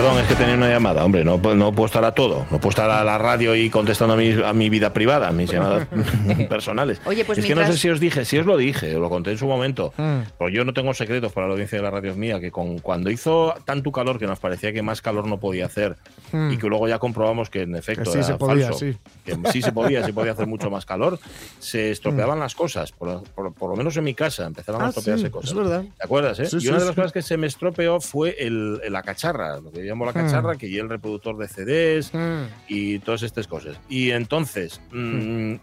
Perdón, es que tenía una llamada, hombre, no, puedo- no puedo estar a todo, no puedo estar a la radio y contestando a mi, a mi vida privada, a mis llamadas personales. Oye, pues es que no sé si os dije, si os lo dije, lo conté en su momento, Mm. pues yo no tengo secretos para la audiencia de la radio mía, que con, cuando hizo tanto calor que nos parecía que más calor no podía hacer Mm. y que luego ya comprobamos que en efecto Que sí era se podía, falso, sí. que sí se podía, se podía hacer mucho más calor, se estropeaban las cosas, por, por- por lo menos en mi casa empezaron a Mm. Ah, estropearse sí, cosas. es verdad. ¿Te acuerdas? Eh? Y una de las cosas que se me estropeó fue el, la cacharra, lo que llamo la cacharra, que y el reproductor de CDs Mm. y todas estas cosas. Y entonces mm,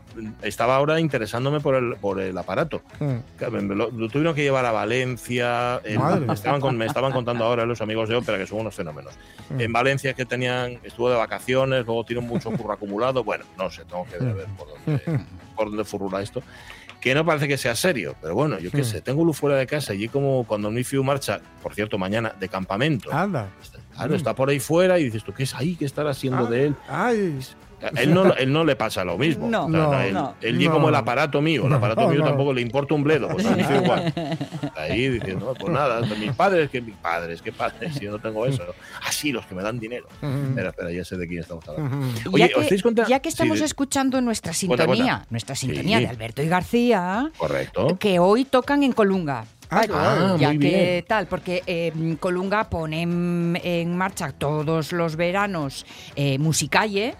estaba ahora interesándome por el, por el aparato. Mm. Que me- Lo, lo tuvieron que llevar a Valencia. en- me, estaban con- me estaban contando ahora los amigos de ópera que son unos fenómenos. Mm. En Valencia que tenían, estuvo de vacaciones, luego tiene mucho curro acumulado. Bueno, no sé, tengo que ver, por dónde, por dónde furula esto. Que no parece que sea serio, pero bueno, yo qué Mm. sé, tengo luz fuera de casa y como cuando mi fiu marcha, por cierto, mañana de campamento. Anda. Claro, está por ahí fuera y dices tú, ¿qué es ahí? ¿Qué estará haciendo Ah, de él? Ay. Él no, él no le pasa lo mismo. No, O sea, no, él, no. él No. como el aparato mío. El aparato No, mío no. tampoco le importa un bledo. Pues igual. Ahí diciendo, pues nada, mis padres, que mis padres, qué padres, si yo no tengo eso. Así, los que me dan dinero. Espera, espera, ya sé de quién estamos hablando. Oye, ya, ¿os dais que, cuenta? ya que Sí, estamos de- escuchando nuestra Cuenta, sintonía, cuenta. nuestra sintonía Sí. de Alberto y García, Correcto. que hoy tocan en Colunga. Ah, guay. ya muy que bien. tal, porque eh, Colunga pone en, en marcha todos los veranos eh, musicalle.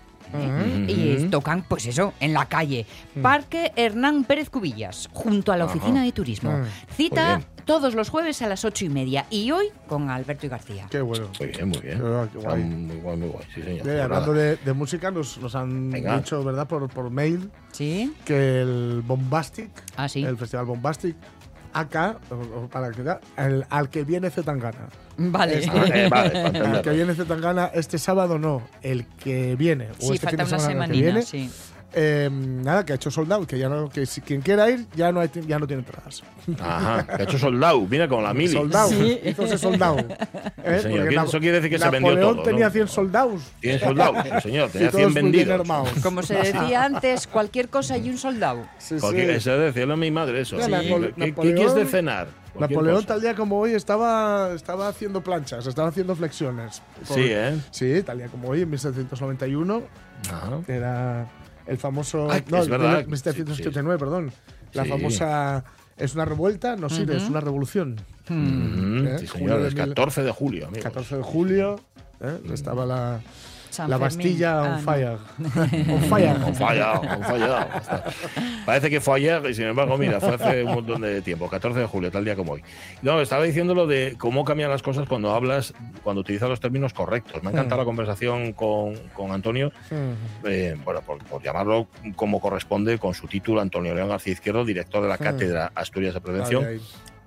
Y tocan, pues eso, en la calle. Parque Hernán Pérez Cubillas, junto a la oficina de turismo. Mm. Cita todos los jueves a las ocho y media. Y hoy con Alberto y García. Qué bueno. Muy bien, muy bien. Ah, qué Está guay. Muy guay, muy guay. Sí, señor. Hablando de, de música, nos, nos han Venga. dicho, ¿verdad? Por, por mail ¿Sí? que el Bombastic, Ah, sí. el festival Bombastic, acá, o- o para que vea, el- al que viene Zetangana. Vale. Este- vale, para Al que viene Zetangana este sábado no, el que viene. O Sí, este fin falta de una que semanina, viene. sí. Eh, nada, que ha hecho sold out, que ya no, que si quien quiera ir ya no, hay, ya no tiene entradas. Ajá, que ha hecho soldado. Mira con la mili. Sold out, Sí. hizo ese sold out. ¿eh? señor. Porque ¿Qué- eso quiere decir que se vendió Napoleón todo, tenía ¿no? 100 soldados. Tiene soldado, sí, señor. Tenía todos 100 muy bien vendidos. Como se decía antes, cualquier cosa y un soldado. Sí, Cualquier- sí. Eso decirlo a mi madre, eso. Sí. ¿Qué, qué- Napoleón- quieres de cenar? Napoleón cosa. tal día como hoy estaba, estaba haciendo planchas, estaba haciendo flexiones. Por- Sí, ¿eh? Sí, tal día como hoy, en 1791, Ajá. era el famoso... Ay, no, es verdad. 1789, perdón. La Sí. famosa... ¿Es una revuelta? No, sí, es una revolución. Sí, Julio señor. de Es mil- 14 de julio, amigos. 14 de julio, ¿eh? estaba la, San la Fermín. Bastilla on Ah, no. fire. on fire. Han fallado. Parece que fue ayer y sin embargo, mira, fue hace un montón de tiempo, 14 de julio, tal día como hoy. No, estaba diciendo lo de cómo cambian las cosas cuando hablas, cuando utilizas los términos correctos. Me ha encantado la conversación con, con Antonio, Mm. eh, bueno, por, por llamarlo como corresponde con su título, Antonio León García Izquierdo, director de la Cátedra Asturias de Prevención.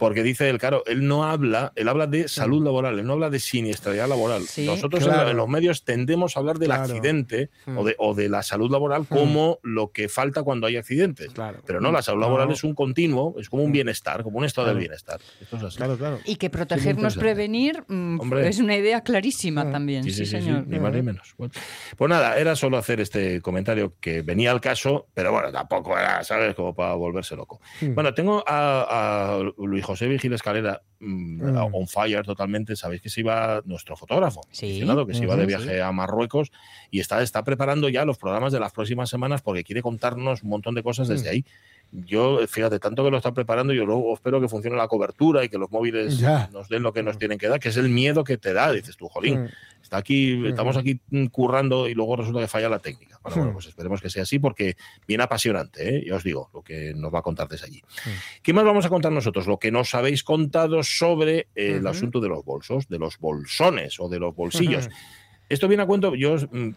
Porque dice él, claro, él no habla, él habla de salud laboral, él no habla de siniestralidad laboral. Sí, Nosotros claro. en, en los medios tendemos a hablar del Claro. accidente Mm. o, de, o de la salud laboral como lo que falta cuando hay accidentes. Claro. Pero no, la salud laboral No. es un continuo, es como un bienestar, como un estado Claro. del bienestar. Esto es así. Claro, claro. Y que protegernos, prevenir, mm, Hombre. es una idea clarísima también. Sí, Sí, sí, sí, sí, señor. ni más ni menos. Bueno, pues nada, era solo hacer este comentario que venía al caso, pero bueno, tampoco era, ¿sabes? Como para volverse loco. Mm. Bueno, tengo a, a Luis José Vigil Escalera mm, Mm. on fire totalmente. Sabéis que se iba nuestro fotógrafo, Sí. que se iba de viaje a Marruecos y está, está preparando ya los programas de las próximas semanas porque quiere contarnos un montón de cosas desde Mm. ahí. Yo, fíjate, tanto que lo está preparando, yo luego espero que funcione la cobertura y que los móviles Ya. nos den lo que nos tienen que dar, que es el miedo que te da. Dices tú, jolín, Mm. Está aquí, Ujú. estamos aquí mm, currando y luego resulta que falla la técnica. Bueno, bueno, Hmm. pues esperemos que sea así porque viene apasionante, ¿eh? ya os digo, lo que nos va a contar desde allí. Hmm. ¿Qué más vamos a contar nosotros? Lo que nos habéis contado sobre eh, el Ujú. asunto de los bolsos, de los bolsones o de los bolsillos. Esto viene a cuento, yo mm,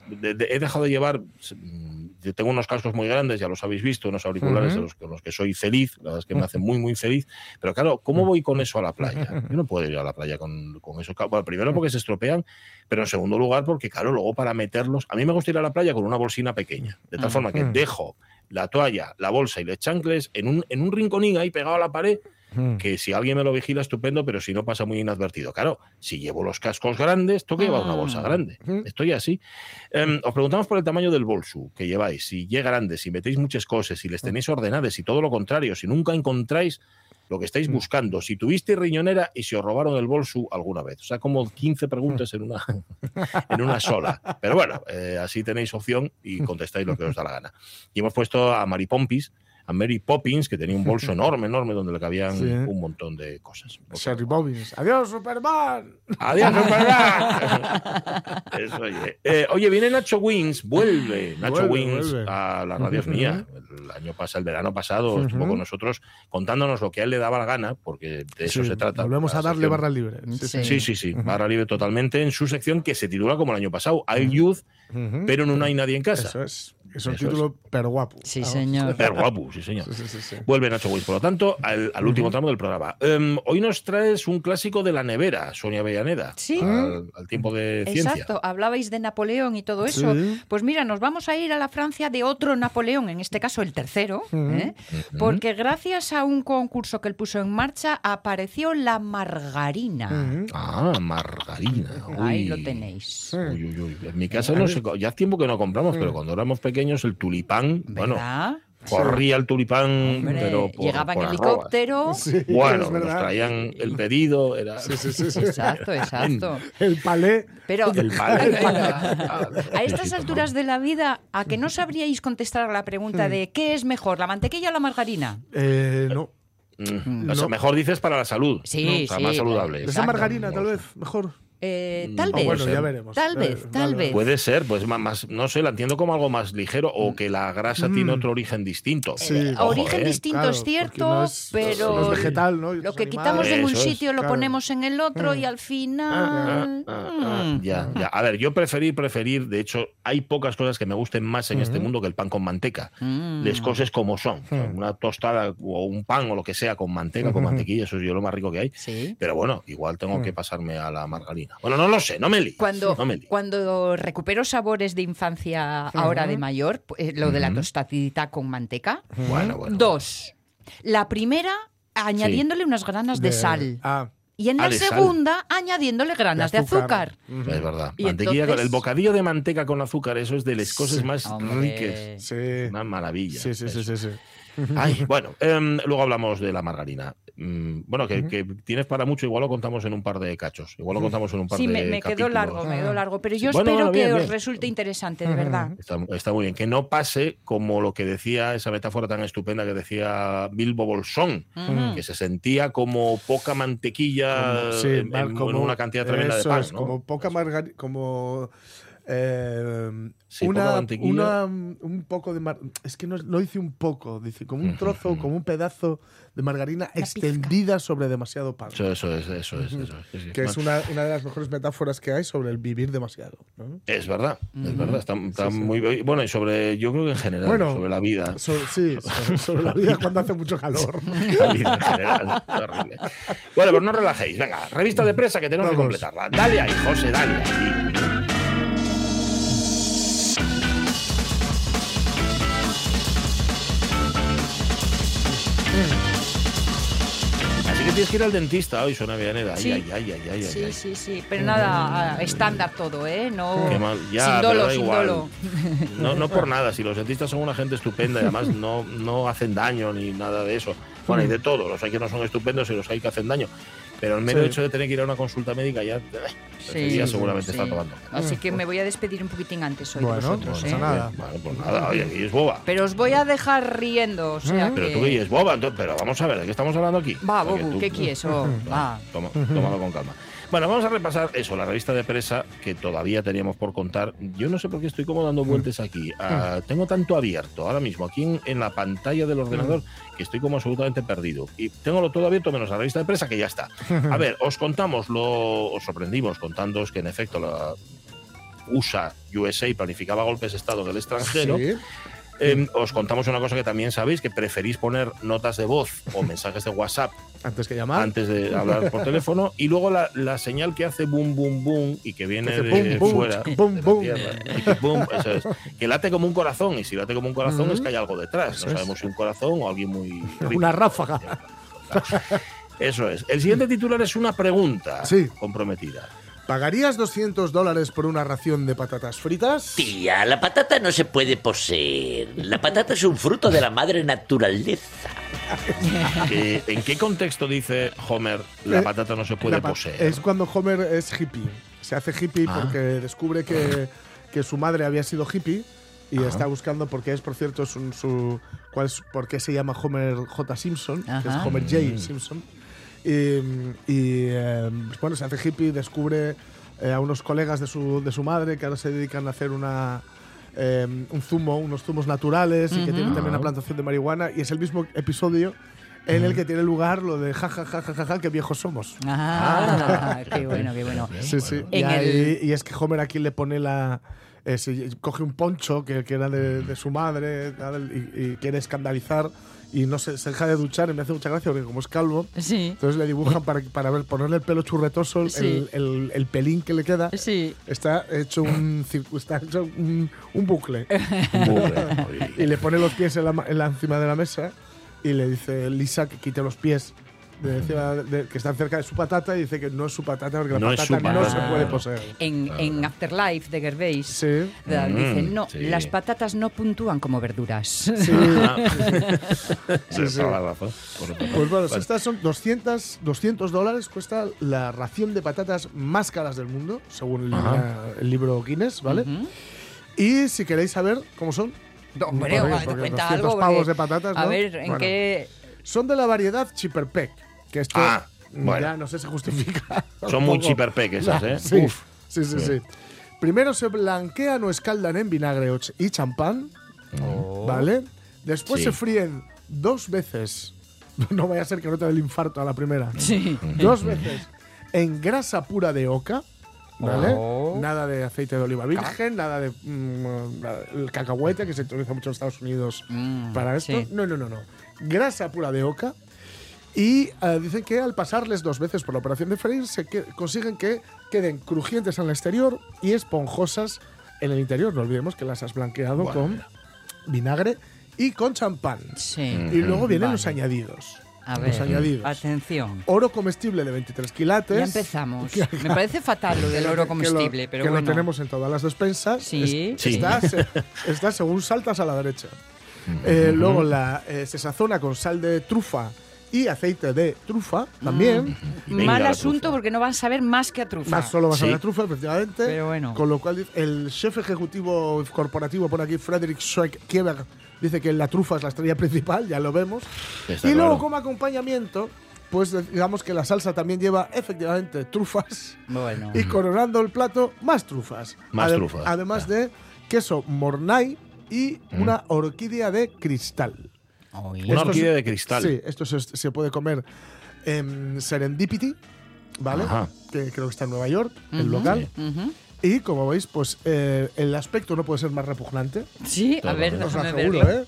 he dejado de llevar mm, yo tengo unos cascos muy grandes, ya los habéis visto, unos auriculares de los, con los que soy feliz, la verdad es que me hacen muy, muy feliz. Pero claro, ¿cómo voy con eso a la playa? Yo no puedo ir a la playa con, con eso. Bueno, primero porque se estropean, pero en segundo lugar porque, claro, luego para meterlos. A mí me gusta ir a la playa con una bolsina pequeña, de tal Mm. forma que Mm. dejo la toalla, la bolsa y los chancles en un, en un rinconín ahí pegado a la pared Mm. que si alguien me lo vigila, estupendo, pero si no pasa muy inadvertido. Claro, si llevo los cascos grandes, tengo que llevar una bolsa Ah. grande. Ujú. Estoy así. Em, os preguntamos por el tamaño del bolso que lleváis. Si llega grande, si metéis muchas cosas, si les tenéis ordenadas, y todo lo contrario, si nunca encontráis lo que estáis buscando, si tuvisteis riñonera y si os robaron el bolso alguna vez. O sea, como 15 preguntas en una, en una sola. Pero bueno, eh, así tenéis opción y contestáis lo que os da la gana. Y hemos puesto a Mary Pompis, a Mary Poppins, que tenía un bolso enorme, enorme, donde le cabían Sí. un montón de cosas. Sherry Bobbins. ¡Adiós, Superman! ¡Adiós, Superman! Eso, oye. Eh, oye, viene Nacho Wins, vuelve Nacho Vuelve, vuelve. a la radio es mía. El año pasado, el verano pasado, estuvo con nosotros contándonos lo que a él le daba la gana, porque de eso Sí, se trata. Volvemos a darle sección. barra libre. Sí, sí. Sí, sí, sí, barra libre totalmente en su sección que se titula como el año pasado, Hay Youth, Pero no hay nadie en casa. Eso es. Es un Eso título pero guapo. Sí, señor. Pero guapo, sí, señor. Sí, sí, sí, sí. Vuelve Nacho Wins, por lo tanto, al, al último tramo del programa. Em, hoy nos traes un clásico de la nevera, Sonia Avellaneda. Sí. Al, al tiempo de ciencia. Exacto, hablabais de Napoleón y todo eso. Sí. Pues mira, nos vamos a ir a la Francia de otro Napoleón, en este caso el tercero. ¿eh? porque gracias a un concurso que él puso en marcha apareció la margarina. Ah, margarina. Ahí lo tenéis. Uy, uy, uy. En mi casa no sé, co- ya hace tiempo que no compramos, pero cuando éramos pequeños el tulipán, bueno, corría el tulipán, Hombre, pero por, llegaba en por arrobas. helicóptero. Sí, Bueno, nos traían el pedido, era Sí, sí, sí, sí. Exacto, exacto. El palé. Pero el palé. era- a estas alturas de la vida, ¿a que no sabríais contestar a la pregunta de ¿qué es mejor, la mantequilla o la margarina? Eh, no. Mm, o sea, No. mejor dices para la salud. Sí, ¿no? O sea, sí, más saludable. Esa margarina, tal vez, mejor. Eh, tal Mm, vez. bueno, ya ser. veremos. Tal Eh, vez, tal vale. vez. Puede ser, pues más, no sé, la entiendo como algo más ligero o que la grasa tiene otro origen distinto. Sí. Eh, Ojo, origen eh. distinto Claro, es cierto, no es- pero no es vegetal, ¿no? Y lo que quitamos en un es, sitio lo claro. ponemos en el otro Mm. y al final... Ah, ah, mm. Ya, ya. A ver, yo preferí, preferir, de hecho, hay pocas cosas que me gusten más en este mundo que el pan con manteca. Mm. Les cosas como son. O sea, Mm. Una tostada o un pan o lo que sea con manteca, con mantequilla, eso es yo lo más rico que hay. Sí. Pero bueno, igual tengo Mm. que pasarme a la margarina. Bueno, no lo sé, no me líes. Cuando, No me líes. cuando recupero sabores de infancia ahora de Ujú. mayor, pues, lo de la tostadita con manteca. Bueno, bueno. Dos. La primera, añadiéndole unas granas de, sal. Ah, Y en Ah, la de sal. segunda, añadiéndole granas de azúcar. Ujú. Es verdad. Y Mantequilla, con- entonces- el bocadillo de manteca con azúcar, eso es de las cosas Sí. más Hombre. ricas. Sí. Una maravilla. Sí, sí, sí, sí, sí. Ay, bueno, em, luego hablamos de la margarina. Mm, bueno, que, que tienes para mucho, igual lo contamos en un par de cachos. Igual lo contamos en un par Sí, de me, me quedó largo, me quedó largo. Pero yo Bueno, espero bueno, bien, que os resulte interesante, de verdad. Está, está muy bien. Que no pase como lo que decía esa metáfora tan estupenda que decía Bilbo Bolsón, que se sentía como poca mantequilla Como- sí, en, mal, en como- una cantidad tremenda de pan. es, ¿no? Como poca margarina, como eh, Sí, una, una- un poco de mar- es que no, no dice un poco, dice como un trozo, como un pedazo de margarina extendida sobre demasiado pan. Eso, eso es, eso es. Eso es, sí, sí. Que es una, una de las mejores metáforas que hay sobre el vivir demasiado. ¿no? es verdad, es verdad. Está, está Sí, sí. muy bueno y sobre, yo creo que en general, Bueno, sobre la vida. So- sí, sobre, sobre la vida cuando hace mucho calor. La vida en general, horrible. Bueno, pues no relajéis. Venga, revista de presa que tenemos que Vamos. completarla. Dale ahí, José, dale ahí. Tienes que ir al dentista hoy, Villaneda. Ay, Sí. ay, ay, ay, ay, ay, Sí, ay. sí, sí. Pero nada, estándar todo, ¿eh? No, Qué mal. Ya, sin dolo, sin igual. dolo. No, no por nada, si los dentistas son una gente estupenda y además no, no hacen daño ni nada de eso. Bueno, hay de todo, los hay que no son estupendos y los hay que hacen daño. Pero el mero Sí. hecho de tener que ir a una consulta médica ya, Sí, sí, seguramente sí. está tomando. Así que me voy a despedir un poquitín antes hoy Bueno, de vosotros, no ¿eh? nada. Bueno, pues nada, oye, aquí es boba. Pero os voy a dejar riendo, o sea Pero que... tú que es boba, entonces, pero vamos a ver, ¿de qué estamos hablando aquí? Va, Bobu, ¿qué quieres? Oh, va. Toma, tómalo con calma. Bueno, vamos a repasar eso, la revista de presa que todavía teníamos por contar. Yo no sé por qué estoy como dando vueltas aquí. Ah, tengo tanto abierto ahora mismo aquí en, en la pantalla del ordenador que estoy como absolutamente perdido. Y tengo lo todo abierto menos la revista de presa que ya está. A ver, os contamos, lo, os sorprendimos contándoos que en efecto la, USA, USA planificaba golpes de Estado en el extranjero. Sí. Eh, os contamos una cosa que también sabéis, que preferís poner notas de voz o mensajes de WhatsApp Antes que llamar. antes de hablar por teléfono y luego la, la señal que hace boom, boom, boom y que viene de boom, fuera, boom, de la boom. tierra, que boom, eso es, que late como un corazón y si late como un corazón es que hay algo detrás. Eso no es. sabemos si un corazón o alguien muy... rico. Una ráfaga. Eso es. El siguiente titular es una pregunta Sí. comprometida. ¿Pagarías 200 dólares por una ración de patatas fritas? Tía, la patata no se puede poseer. La patata es un fruto de la madre naturaleza. ¿En qué contexto dice Homer la Eh, patata no se puede poseer? Es cuando Homer es hippie. Se hace hippie Ah. porque descubre que, que su madre había sido hippie y Ajá. está buscando porque es, por cierto, es un- su, cuál es, por qué se llama Homer J. Simpson, que es. Homer Mm. J. Simpson. Y, y, eh, bueno, se hace hippie, descubre eh, a unos colegas de su, de su madre que ahora se dedican a hacer una, eh, un zumo, unos zumos naturales y que tienen también una plantación de marihuana. Y es el mismo episodio en el que tiene lugar lo de ja, ja, ja, ja, ja, ja, qué viejos somos. Ah, qué bueno, qué bueno. Sí, sí. Y, ahí- el- y es que Homer aquí le pone la. eh, coge un poncho que, que era de, de su madre tal, y, y quiere escandalizar y no se, se deja de duchar y me hace mucha gracia porque como es calvo, Sí, entonces le dibujan para, para ver, ponerle el pelo churretoso, el- Sí. el, el- el pelín que le queda. sí. Está hecho un, está hecho un, un bucle. Bucle. y le pone los pies en la, en la- encima de la mesa y le dice Lisa que quite los pies de encima de- que están cerca de su patata y dice que no es su patata porque la No patata su no se puede poseer. En, en Afterlife de Gervais Sí. da- Mm, dicen, no, sí. las patatas no puntúan como verduras. Sí. Sí, sí. razón. Pues bueno, vale. estas son 200, 200 dólares, cuesta la ración de patatas más caras del mundo, según el, libro Guinness, ¿vale? Y si queréis saber cómo son, Hombre, cuenta 200 algo. pavos porque- de patatas, A ¿no? ver, ¿en Bueno. qué...? son de la variedad Chipperpeck, que esto Ah, bueno. ya no sé si justifica. Son muy tampoco. chipperpeck esas, ¿eh? Sí, Uf. sí, sí, sí. Primero se blanquean o escaldan en vinagre y champán, ¿vale? Después Sí. se fríen dos veces. No vaya a ser que no te dé el infarto a la primera. Sí. Dos veces en grasa pura de oca, ¿vale? Oh. Nada de aceite de oliva virgen, nada de mm, nada- el cacahuete que se utiliza mucho en Estados Unidos Mm, para esto. sí. No, no, no, no. Grasa pura de oca. Y eh, dicen que al pasarles dos veces por la operación de freír, se que- consiguen que queden crujientes en el exterior y esponjosas en el interior. No olvidemos que las has blanqueado Bueno, con vinagre y con champán. Sí. Y luego vienen Vale. los añadidos. A los ver, añadidos. atención. Oro comestible de 23 quilates. Ya empezamos. Me parece fatal lo del Que oro comestible, que lo, pero que bueno. lo tenemos en todas las despensas. Sí. Es- Sí. Está, se- está según saltas a la derecha. Eh, luego la, eh, se sazona con sal de trufa y aceite de trufa también. Venga, Mal asunto trufa. porque no van a saber más que a trufa. Más solo vas a Sí. ver trufa, efectivamente. Pero bueno. Con lo cual el chef ejecutivo corporativo por aquí, Frederick Schreck Kieber, dice que la trufa es la estrella principal, ya lo vemos. Está y luego claro. como acompañamiento, pues digamos que la salsa también lleva efectivamente trufas. Bueno. Y coronando el plato, más trufas. Más Adem- trufas, Además ya. de queso mornay y una orquídea de cristal. Una orquídea es- de cristal. Sí, esto se, se puede comer en Serendipity, ¿vale? Ajá. Que creo que está en Nueva York, el local. Y como veis, pues eh, el aspecto no puede ser más repugnante. Sí, a ver. Os déjame aseguro, verlo. ¿eh?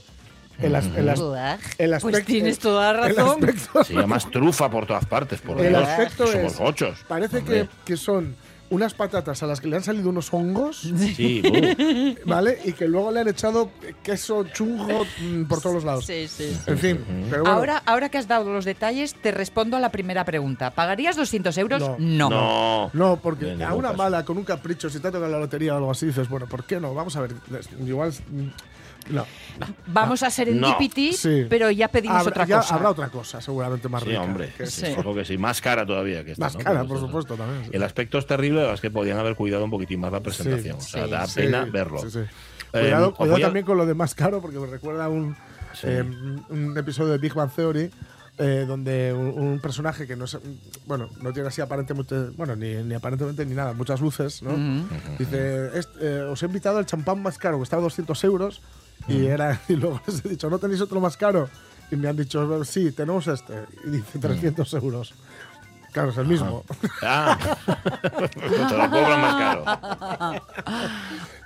El, as- el as- Buah. el Pues aspecto- tienes toda el razón. aspecto- Sí, además trufa por todas partes, por El Dios. aspecto Somos es- ochos. Parece que, que son unas patatas a las que le han salido unos hongos, Sí, uh, ¿vale? Y que luego le han echado queso chungo mm, por todos los lados. Sí, sí. En fin, pero bueno. Ahora, ahora que has dado los detalles, te respondo a la primera pregunta. ¿Pagarías 200 euros? No. no. No, porque a una mala, con un capricho, si te toca la lotería o algo así, dices, bueno, ¿por qué no? Vamos a ver, igual... mm, No. Vamos a ser en No. Dipity, Sí. pero ya pedimos Habrá, otra ya cosa. habrá otra cosa, seguramente más Sí, rica. hombre. que- Sí. Ojo que sí. Más cara todavía que esta. Más ¿no? cara, por supuesto, también. sí. El aspecto es terrible, es que podían haber cuidado un poquitín más la presentación. Sí, o sea, sí, da Sí, pena verlo. sí, sí. Eh, Cuidado, a- también con lo de más caro, porque me recuerda a un, Sí. eh, un episodio de Big Bang Theory. eh, donde un, un personaje que no es, bueno, no tiene así aparentemente, bueno, ni, ni aparentemente ni nada, muchas luces, ¿no? Dice, "Est- eh, os he invitado al champán más caro, que estaba 200 euros, y, era, y luego les he dicho, ¿no tenéis otro más caro? Y me han dicho, sí, tenemos este, y dice 300 euros. Claro, es el mismo. Ah, te lo cobran más caro.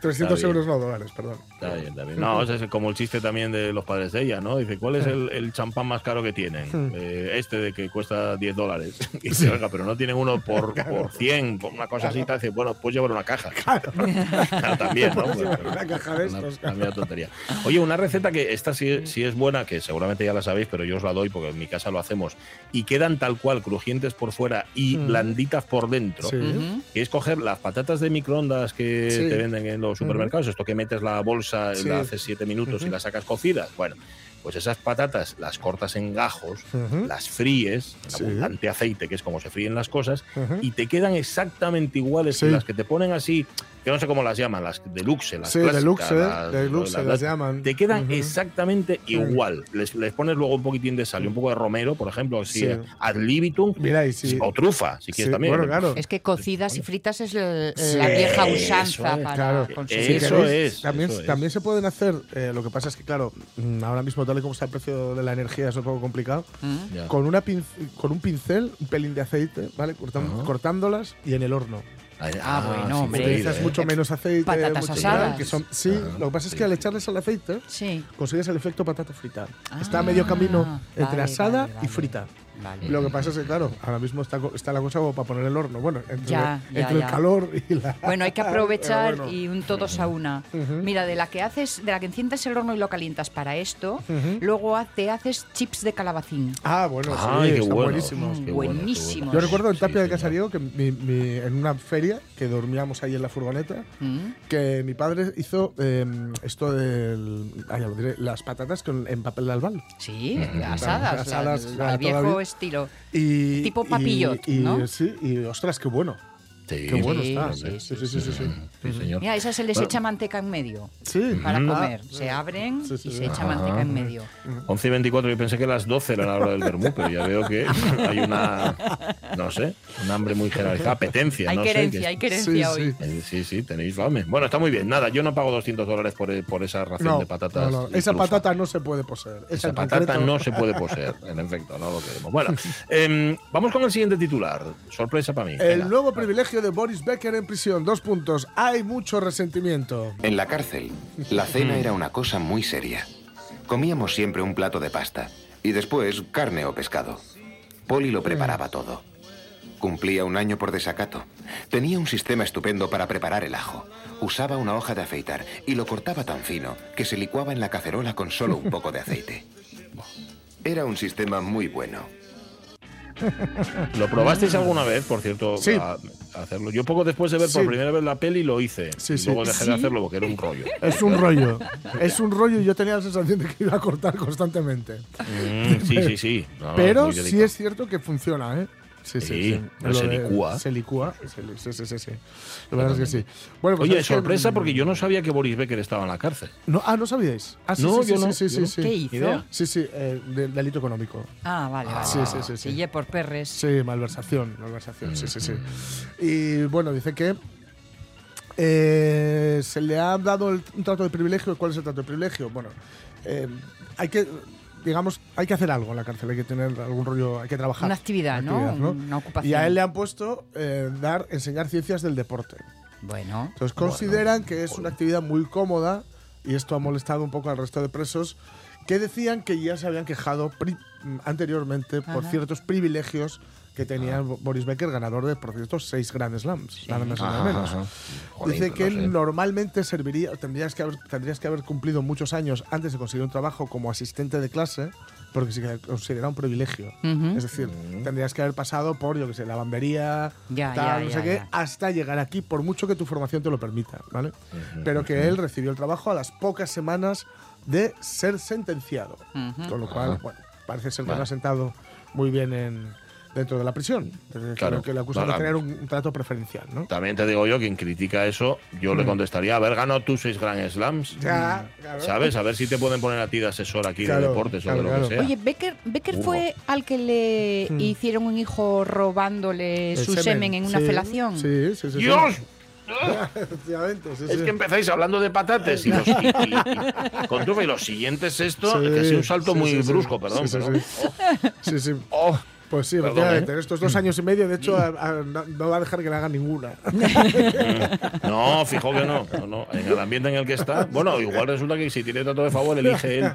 300 Está bien. euros, no dólares, perdón. Está bien, está bien. No, es como el chiste también de los padres de ella, ¿no? Dice, ¿cuál es el, el champán más caro que tienen? Eh, este de que cuesta 10 dólares. Y dice, oiga, pero no tienen uno por, por 100, por una cosa así. Dice, bueno, puedes llevar una caja. Claro, también, ¿no? Pero- una caja de una- estos, una mera tontería. Oye, una receta que esta sí, sí es buena, que seguramente ya la sabéis, pero yo os la doy porque en mi casa lo hacemos, y quedan tal cual, crujientes por fuera y blanditas por dentro, Sí. que es coger las patatas de microondas que Sí. te venden en los supermercados, esto que metes la bolsa, Sí. la haces siete minutos y las sacas cocidas. Bueno, pues esas patatas las cortas en gajos, las fríes en Sí. abundante aceite, que es como se fríen las cosas, y te quedan exactamente iguales Sí. que las que te ponen así, que no sé cómo las llaman, las deluxe, las Sí, clásicas, deluxe, las- deluxe las- las llaman. Te quedan exactamente igual. Les, les pones luego un poquitín de sal y un poco de romero, por ejemplo, así, Sí. ad libitum, Mira, y si. o trufa, si quieres sí, también. Bueno, claro. Es que cocidas y fritas es el- la vieja eso usanza es, para claro. consumir. Si Eso queréis, es, También, eso es. también se pueden hacer. eh, lo que pasa es que, claro, mm, ahora mismo, tal y como está el precio de la energía, es un poco complicado. Mm. Con, una con un pincel, un pelín de aceite, ¿vale? Cortándolas y en el horno. Ah, bueno, sí, hombre. Utilizas ¿eh? mucho menos aceite. Patatas mucho asadas. tal, que son, sí, lo que pasa es que al echarles el aceite, Sí. consigues el efecto patata frita. Ah, está a medio camino entre vale, asada vale, y vale. frita. Vale. Lo que pasa es que, claro, ahora mismo está, co- está la cosa como para poner el horno. Bueno, entre, Ya, ya, entre ya. el calor y la. Bueno, hay que aprovechar bueno. y un todos a una. Mira, de la que haces, de la que enciendes el horno y lo calientas para esto, luego te haces chips de calabacín. Ah, bueno, sí, Ay, qué están bueno. buenísimos. Qué qué Buenísimos. bueno. Yo recuerdo en Sí, Tapia de señor. Casariego que mi- mi- en una feria que dormíamos ahí en la furgoneta, Mm. que mi padre hizo eh, esto de las patatas con, en papel de albal. Sí, asadas, asadas, al viejo todavía. Estilo. Y, Tipo y- papillot, y, ¿no? Sí, y ostras, qué bueno. Sí, Qué bueno está. sí, Sí, sí, sí, señor. Mira, a esas se les echa manteca en medio Sí. para Ah, comer. Se abren Sí, sí, y se echa manteca en medio. 11 y 24, yo pensé que las 12 era la hora del vermú, pero ya veo que hay una, no sé, un hambre muy generalizada, apetencia. Hay no sé, querencia, que- hay querencia Sí, hoy. sí. Eh, Sí, tenéis fame. Bueno, está muy bien. Nada, yo no pago 200 dólares por, eh, por esa ración No, de patatas. no, no, Esa patata no se puede poseer. Esa en patata concreto- no se puede poseer, en efecto, no lo queremos. Bueno, em, vamos con el siguiente titular. Sorpresa para mí. El Venga. nuevo privilegio de Boris Becker en prisión. Dos puntos. Hay mucho resentimiento. En la cárcel, la cena era una cosa muy seria. Comíamos siempre un plato de pasta y después carne o pescado. Poli lo preparaba todo. Cumplía un año por desacato. Tenía un sistema estupendo para preparar el ajo. Usaba una hoja de afeitar y lo cortaba tan fino que se licuaba en la cacerola con solo un poco de aceite. Era un sistema muy bueno. ¿Lo probasteis alguna vez, por cierto, Sí. a, a hacerlo? Yo poco después de ver por Sí. primera vez la peli lo hice. Sí, y luego dejé de hacerlo porque era un rollo. Es un rollo. Es un rollo y yo tenía la sensación de que iba a cortar constantemente. Mm, sí, sí, sí. No, Pero sí es cierto que funciona, ¿eh? Sí, sí, Sí, sí. Lo se licúa. Se licúa. Sí, sí, sí, sí. La verdad es que sí. Bueno, pues Oye, es que- sorpresa porque yo no sabía que Boris Becker estaba en la cárcel. No, ah, ¿no sabíais? Ah, sí, No, sí, yo sí, no, sí, yo sí, no. sí. ¿Qué hizo? idea. Sí, sí, eh, de- delito económico. Ah, vale, vale. Sí, sí, sí, sí. Por perres. Sí, malversación, malversación, sí, sí, sí. Mm. Y bueno, dice que eh, se le ha dado el- un trato de privilegio. ¿Cuál es el trato de privilegio? Bueno, eh, hay que, digamos, hay que hacer algo en la cárcel, hay que tener algún rollo, hay que trabajar. Una actividad, ¿no? Una ocupación. Y a él le han puesto eh, dar, enseñar ciencias del deporte. Bueno. Entonces consideran que es una actividad muy cómoda y esto ha molestado un poco al resto de presos que decían que ya se habían quejado anteriormente por Ajá. ciertos privilegios que tenía Boris Becker, ganador de, por cierto, seis Grand Slams, nada más y nada menos. ajá. Jolín, Dice pues que no sé. normalmente serviría, tendrías que, haber, tendrías que haber cumplido muchos años antes de conseguir un trabajo como asistente de clase, porque se considera un privilegio. Ujú. Es decir, tendrías que haber pasado por, yo que sé, lavandería, Ya, tal, ya, no ya, sé qué, ya. hasta llegar aquí, por mucho que tu formación te lo permita, ¿vale? Pero que él recibió el trabajo a las pocas semanas de ser sentenciado. Con lo cual, bueno, parece ser que Vale. lo ha sentado muy bien en, dentro de la prisión. Entonces, Claro. creo que le acusan No, de tener un, un trato preferencial, ¿no? También te digo yo, quien critica eso, yo Mm. le contestaría, haber ganado tú seis Grand Slams. Ya, claro. ¿Sabes? A ver si te pueden poner a ti de asesor aquí Claro, de deportes claro, o de lo claro. que sea. Oye, Becker, Becker fue al que le hicieron un hijo robándole El su semen, en una Sí, felación. Sí, sí, sí. sí. ¡Dios! Sí, Es sí. que empezáis hablando de patates y, los, y, y- y- con trufa y los siguientes esto, Sí, que ha sido un salto sí, muy sí, sí. brusco, perdón. Sí, sí, pero- sí. Sí, sí. Oh, Pues sí, Perdón, efectivamente. ¿eh? Estos dos años y medio, de hecho, a- a- no, no va a dejar que le hagan ninguna. No, fijo que no, no, no. En el ambiente en el que está. Bueno, igual resulta que si tiene trato de favor, elige él.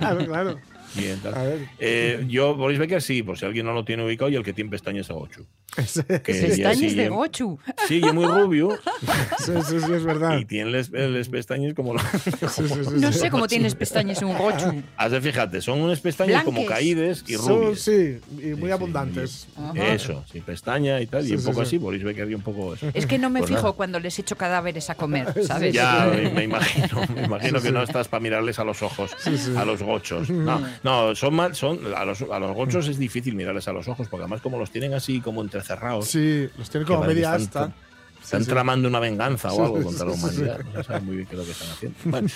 claro. Quién tal. A ver. Eh, yo, Boris Becker, sí, por si alguien no lo tiene ubicado, y el que tiene pestañas a Gochu. Que Pestañas sí, de y- Gochu. Sí, y es muy rubio Sí, sí, sí, es verdad. y tiene les, les pestañas como... los- Sí, sí, sí, No sí. sé cómo tienes pestañas en un Gochu. Has de fíjate, son unas pestañas como Blanques. caídas y Son, rubias. sí, y muy Sí, abundantes. Eso, sin pestaña y tal, Sí, y un sí, poco sí. así, Boris Becker y un poco eso. Es que no me Pues fijo nada. cuando les echo cadáveres a comer, ¿sabes? Ya, me, me imagino, me imagino que no estás para mirarles a los ojos, a los gochos. No, no, son mal, son a los, a los gochos es difícil mirarles a los ojos, porque además como los tienen así como entrecerrados, Sí, los tiene que como media que están- asta. Están sí. tramando una venganza o algo contra la humanidad. No saben muy bien qué es lo que están haciendo. Bueno.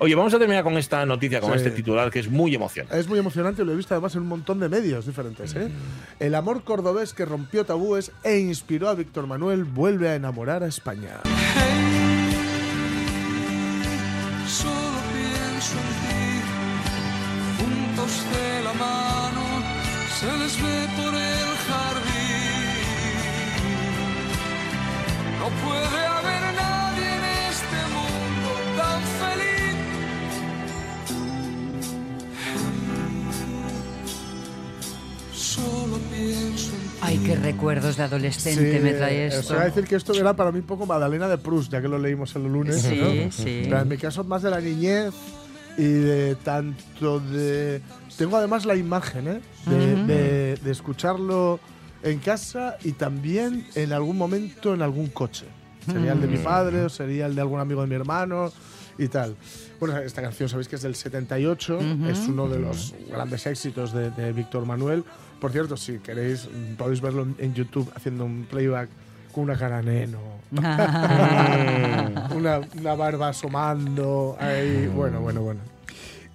Oye, vamos a terminar con esta noticia, con Sí. este titular que es muy emocionante. Es muy emocionante, lo he visto además en un montón de medios diferentes. ¿eh? Mm. El amor cordobés que rompió tabúes e inspiró a Víctor Manuel vuelve a enamorar a España. Puede haber nadie en este mundo tan feliz. Solo pienso en ti. Ay, qué recuerdos de adolescente me trae os esto. iba a decir que esto era para mí un poco Madalena de Proust, ya que lo leímos el lunes. Sí, ¿no? sí. Pero en mi caso más de la niñez y de tanto de... Tengo además la imagen ¿eh? de, de- de escucharlo en casa y también en algún momento en algún coche. Sería el de mi padre o sería el de algún amigo de mi hermano y tal. Bueno, esta canción sabéis que es del 78, es uno de los grandes éxitos de, de Víctor Manuel. Por cierto, si queréis, mm, podéis verlo en- en YouTube haciendo un playback con una cara neno, una, una barba asomando, ahí, bueno, bueno, bueno.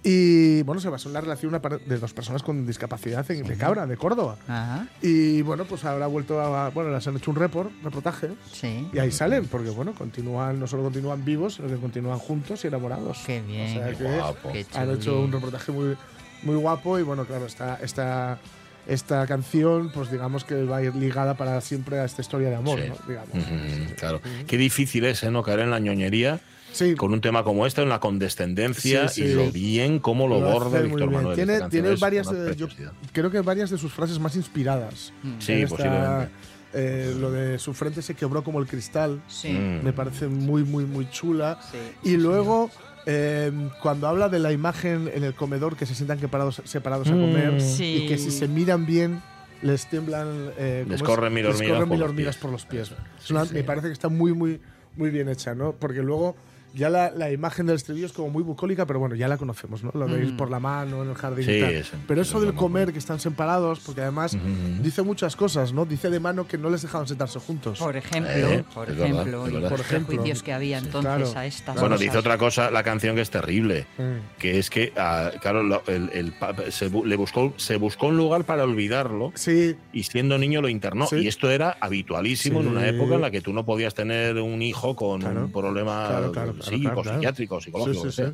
Y bueno, se basó en la relación de dos personas con discapacidad en- de Cabra, de Córdoba. Ajá, Y bueno, pues habrá vuelto a. Bueno, les han hecho un report, reportaje. sí. Y ahí salen, porque bueno, continúan, no solo continúan vivos, sino que continúan juntos y enamorados. Qué bien. O sea Qué que guapo. Qué han hecho un reportaje muy, muy guapo y bueno, claro, esta, esta, esta canción, pues digamos que va a ir ligada para siempre a esta historia de amor, Sí. ¿no? Digamos. Mm, Claro. Qué difícil es, ¿eh? No caer en la ñoñería Sí, con un tema como este, en la condescendencia Sí, y sí. lo bien cómo lo, lo borda Víctor. Manuel. Tiene, tiene varias, de- yo preciosidad. creo que varias de sus frases más inspiradas. Sí, En esta, posiblemente. eh, lo de su frente se quebró como el cristal. Sí. Mm. Me parece muy, muy, muy chula. Sí. Y luego, eh, cuando habla de la imagen en el comedor, que se sientan separados, separados a Mm. comer Sí. y que si se miran bien, les tiemblan. eh, ¿cómo Les es? corren mil Les hormigas corren por mil los hormigas pies. por los pies. Es una- sí, Me sí. parece que está muy, muy, muy bien hecha, ¿no? Porque luego. Ya la, la imagen del estribillo es como muy bucólica, pero bueno, ya la conocemos, ¿no? Lo de ir por la mano en el jardín Sí, y tal. es- pero es eso del comer, que están separados, porque además dice muchas cosas, ¿no? Dice de mano que no les dejaban sentarse juntos. Por ejemplo, Eh, por ejemplo, verdad. por Por ejemplo. prejuicios que había entonces Claro. a estas Bueno, cosas. dice otra cosa la canción que es terrible, Mm. que es que, ah, claro, lo- el, el pa- se, bu- le buscó, se buscó un lugar para olvidarlo Sí, y siendo niño lo internó. Sí. Y esto era habitualísimo en Sí. una época en la que tú no podías tener un hijo con Claro. un problema claro, claro, psíquico, claro, claro. psiquiátrico, psicológico, Sí, lo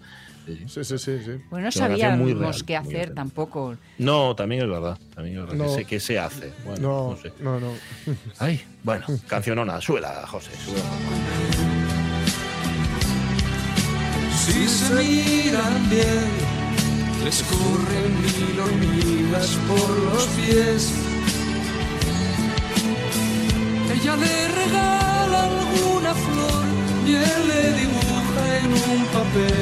sí, sí. Sí, sí. Bueno, no sabíamos qué hacer real. tampoco. No, también es verdad. También es verdad. No. ¿Qué, qué se hace? Bueno, No, no sé. no, no. Ay, bueno, cancionona, súbela, José, súbela. Si se miran bien, les corren mil hormigas por los pies. Ella le regala alguna flor y él le dibuja en un papel.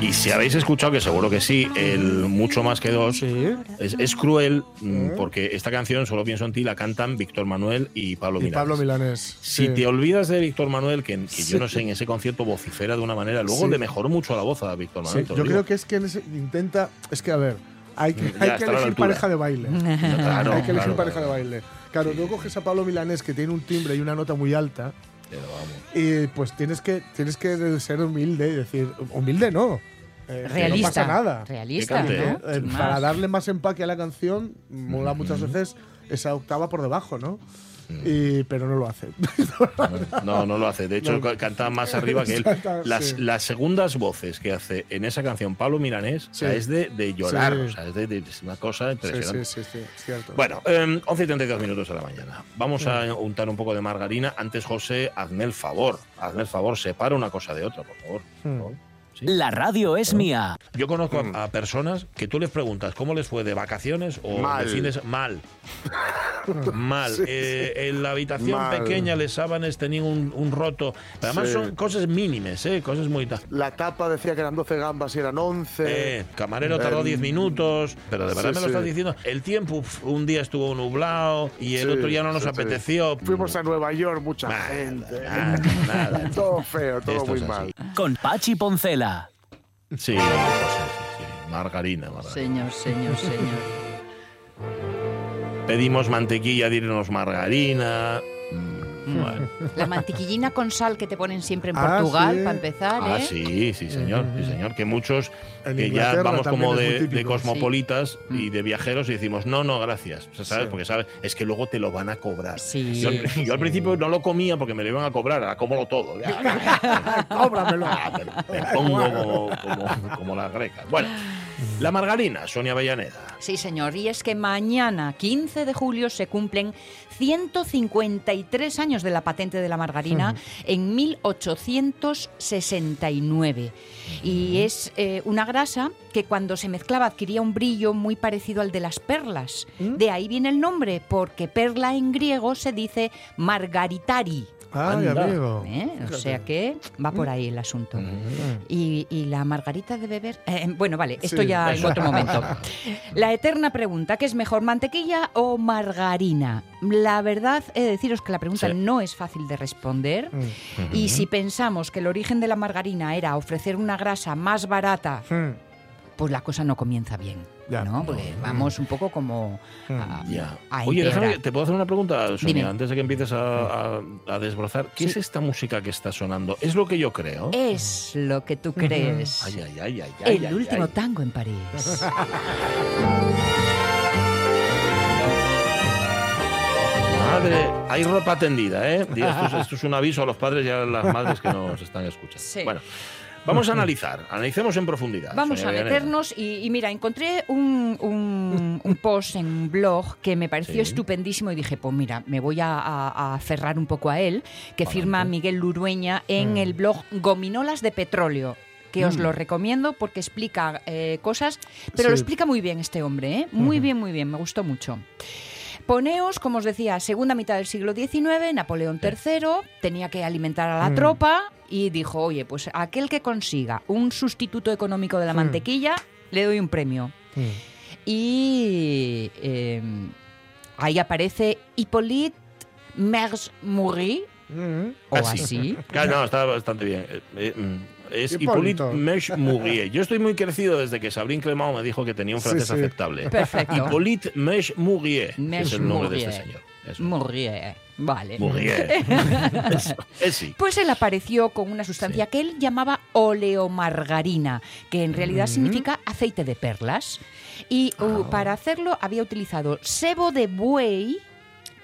Y si habéis escuchado, que seguro que sí, el Mucho más que dos, Sí. es, es cruel mm, porque esta canción, Solo pienso en ti, la cantan Víctor Manuel y Pablo Y Milanés. Pablo Milanés. Si sí. te olvidas de Víctor Manuel, que, que Sí. yo no sé, en ese concierto vocifera de una manera, luego Sí. le mejoró mucho la voz a Víctor Manuel. yo digo. creo que es que en ese- intenta. Es que, a ver, hay que, hay que elegir pareja de baile. Claro, hay que elegir claro, pareja claro. de baile. Claro, tú coges a Pablo Milanés, que tiene un timbre y una nota muy alta, Pero vamos. y pues tienes que, tienes que ser humilde y decir. Humilde no. eh, Realista. No pasa nada. Realista. Eh, Sin para darle más empaque a la canción, mola muchas veces esa octava por debajo, ¿no? Y, pero no lo hace. No, no lo hace. De hecho, No. ca- canta más arriba que él. Las, sí. las segundas voces que hace en esa canción Pablo Milanés o sea, es de, de llorar. Sí. O sea, es, de, de- es una cosa impresionante. sí, sí, cierto. Bueno, eh, 11 y 32 minutos de la mañana. Vamos a untar un poco de margarina. Antes, José, hazme el favor. Hazme el favor, separa una cosa de otra, por favor. Hmm. ¿Sí? La radio es mía. Yo conozco a, a personas que tú les preguntas cómo les fue de vacaciones o Mal. de fines mal. mal. Eh, en la habitación Mal. pequeña, les sábanes tenían un, un roto. Pero además Sí. son cosas mínimes, ¿eh? cosas muy... La tapa decía que eran 12 gambas y eran 11. Eh, camarero tardó Em, 10 minutos, pero de verdad sí, me lo estás sí. diciendo. El tiempo, uf, un día estuvo nublado y el Sí, otro día no nos sí, sí. apeteció. Fuimos a Nueva York, mucha gente. nada, nada. todo feo, todo Esto muy mal. Con Pachi Poncela. Sí. Margarina, margarina. Señor, señor, señor. Pedimos mantequilla, dinos margarina. Mm, Bueno. La mantequillina con sal que te ponen siempre en Ah, Portugal, sí. para empezar, Ah, ¿eh? sí, sí, señor, sí, señor. Que muchos En que ya vamos como de, cosmopolitas y de viajeros y decimos, no, no, gracias. O sea, ¿sabes? Sí. Porque sabes, es que luego te lo van a cobrar. Sí, Yo, al- yo principio no lo comía porque me lo iban a cobrar, ahora como todo. Cóbramelo. Ah, me, me pongo como, como, como las grecas. Bueno, la margarina, Sonia Avellaneda. Sí, señor. Y es que mañana, 15 de julio, se cumplen 153 años de la patente de la margarina en 1869. Y es eh, una grasa que cuando se mezclaba adquiría un brillo muy parecido al de las perlas. De ahí viene el nombre, porque perla en griego se dice margaritari. Ay, Anda. amigo. ¿eh? O sea que va por ahí el asunto. Y, y la margarita de beber. eh, bueno, vale, esto Sí, ya en otro momento. La eterna pregunta: ¿qué es mejor, mantequilla o margarina? La verdad, he de deciros que la pregunta Sí. no es fácil de responder. Mm. Y si pensamos que el origen de la margarina era ofrecer una grasa más barata, Mm. Pues la cosa no comienza bien. Ya. ¿no? Porque vamos un poco como a, Ya. a Oye, déjame. ¿te puedo hacer una pregunta, Sonia? Dime. Antes de que empieces a, a- a desbrozar. ¿Qué es esta música que está sonando? ¿Es lo que yo creo? Es lo que tú crees. Ay, ay, ay, ay, ay, el ay, último ay. tango en París. Madre, hay ropa tendida, ¿eh? Esto es, esto es un aviso a los padres y a las madres que nos están escuchando. Sí. Bueno, vamos a analizar, analicemos en profundidad. Vamos Sonia a meternos y, y mira, encontré un, un- un post en un blog que me pareció Sí. estupendísimo y dije, pues mira, me voy a, a- aferrar un poco a él, que firma Miguel Lurueña en el blog Gominolas de Petróleo que os lo recomiendo porque explica eh, cosas, pero lo explica muy bien este hombre, ¿eh? muy bien, muy bien, me gustó mucho. Poneos, como os decía, segunda mitad del siglo XIX, Napoleón III tenía que alimentar a la tropa y dijo, oye, pues aquel que consiga un sustituto económico de la mantequilla, le doy un premio. Mm. Y eh, ahí aparece Hippolyte Mersch Moury, Mm. o Así. así. Claro, no, está bastante bien. Mm, Es. Hippolyte Mesh Mourier. Yo estoy muy crecido desde que Sabrín Clemao me dijo que tenía un Sí, francés sí. aceptable. Perfecto. Hippolyte Mesh Mourier Mesh es el nombre de este señor. Eso. Mourier, vale. Eso, sí. Pues él apareció con una sustancia que él llamaba oleomargarina, que en realidad significa aceite de perlas. Y uh, para hacerlo había utilizado sebo de buey,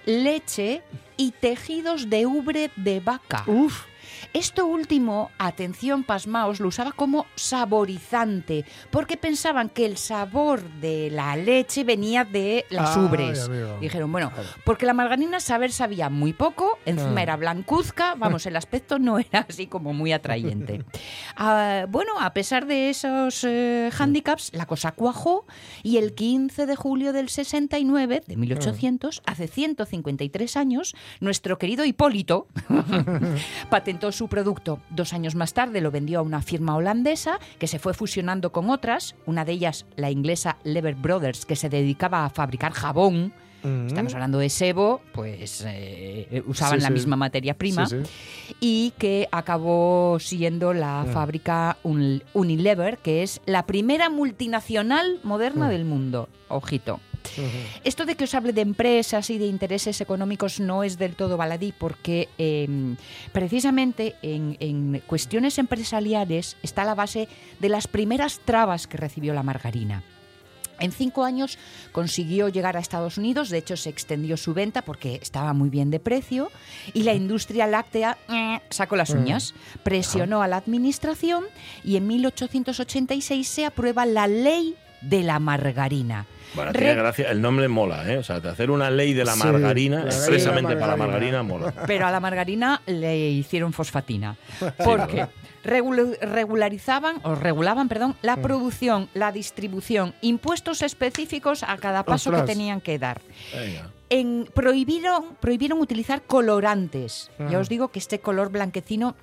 leche y tejidos de ubre de vaca. Uf. Esto último, atención pasmaos, lo usaba como saborizante, porque pensaban que el sabor de la leche venía de las Ay, ubres. Dijeron, bueno, porque la margarina saber sabía muy poco, encima Ah. era blancuzca, vamos, el aspecto no era así como muy atrayente. Ah, bueno, a pesar de esos eh, hándicaps, la cosa cuajó y el 15 de julio del 69, de 1800, hace 153 años, nuestro querido Hipólito patentó su producto. Dos años más tarde lo vendió a una firma holandesa que se fue fusionando con otras, una de ellas la inglesa Lever Brothers, que se dedicaba a fabricar jabón. Mm. Estamos hablando de sebo, pues eh, usaban Sí, la sí. misma materia prima Sí, y que acabó siendo la Mm. fábrica Un- Unilever, que es la primera multinacional moderna Mm. del mundo. Ojito. Esto de que os hable de empresas y de intereses económicos no es del todo baladí porque eh, precisamente en, en cuestiones empresariales está la base de las primeras trabas que recibió la margarina. En cinco años consiguió llegar a Estados Unidos, de hecho se extendió su venta porque estaba muy bien de precio y la industria láctea eh, sacó las uñas, presionó a la administración y en 1886 se aprueba la ley de la margarina. Bueno, Re- tiene gracia, el nombre mola, ¿eh? O sea, de hacer una ley de la Sí, margarina, la expresamente para la margarina. mola. Pero a la margarina le hicieron fosfatina. Porque regularizaban, o regulaban, perdón, la producción, la distribución, impuestos específicos a cada paso Ostras. que tenían que dar. Venga. En, prohibieron, prohibieron utilizar colorantes. Ya os digo que este color blanquecino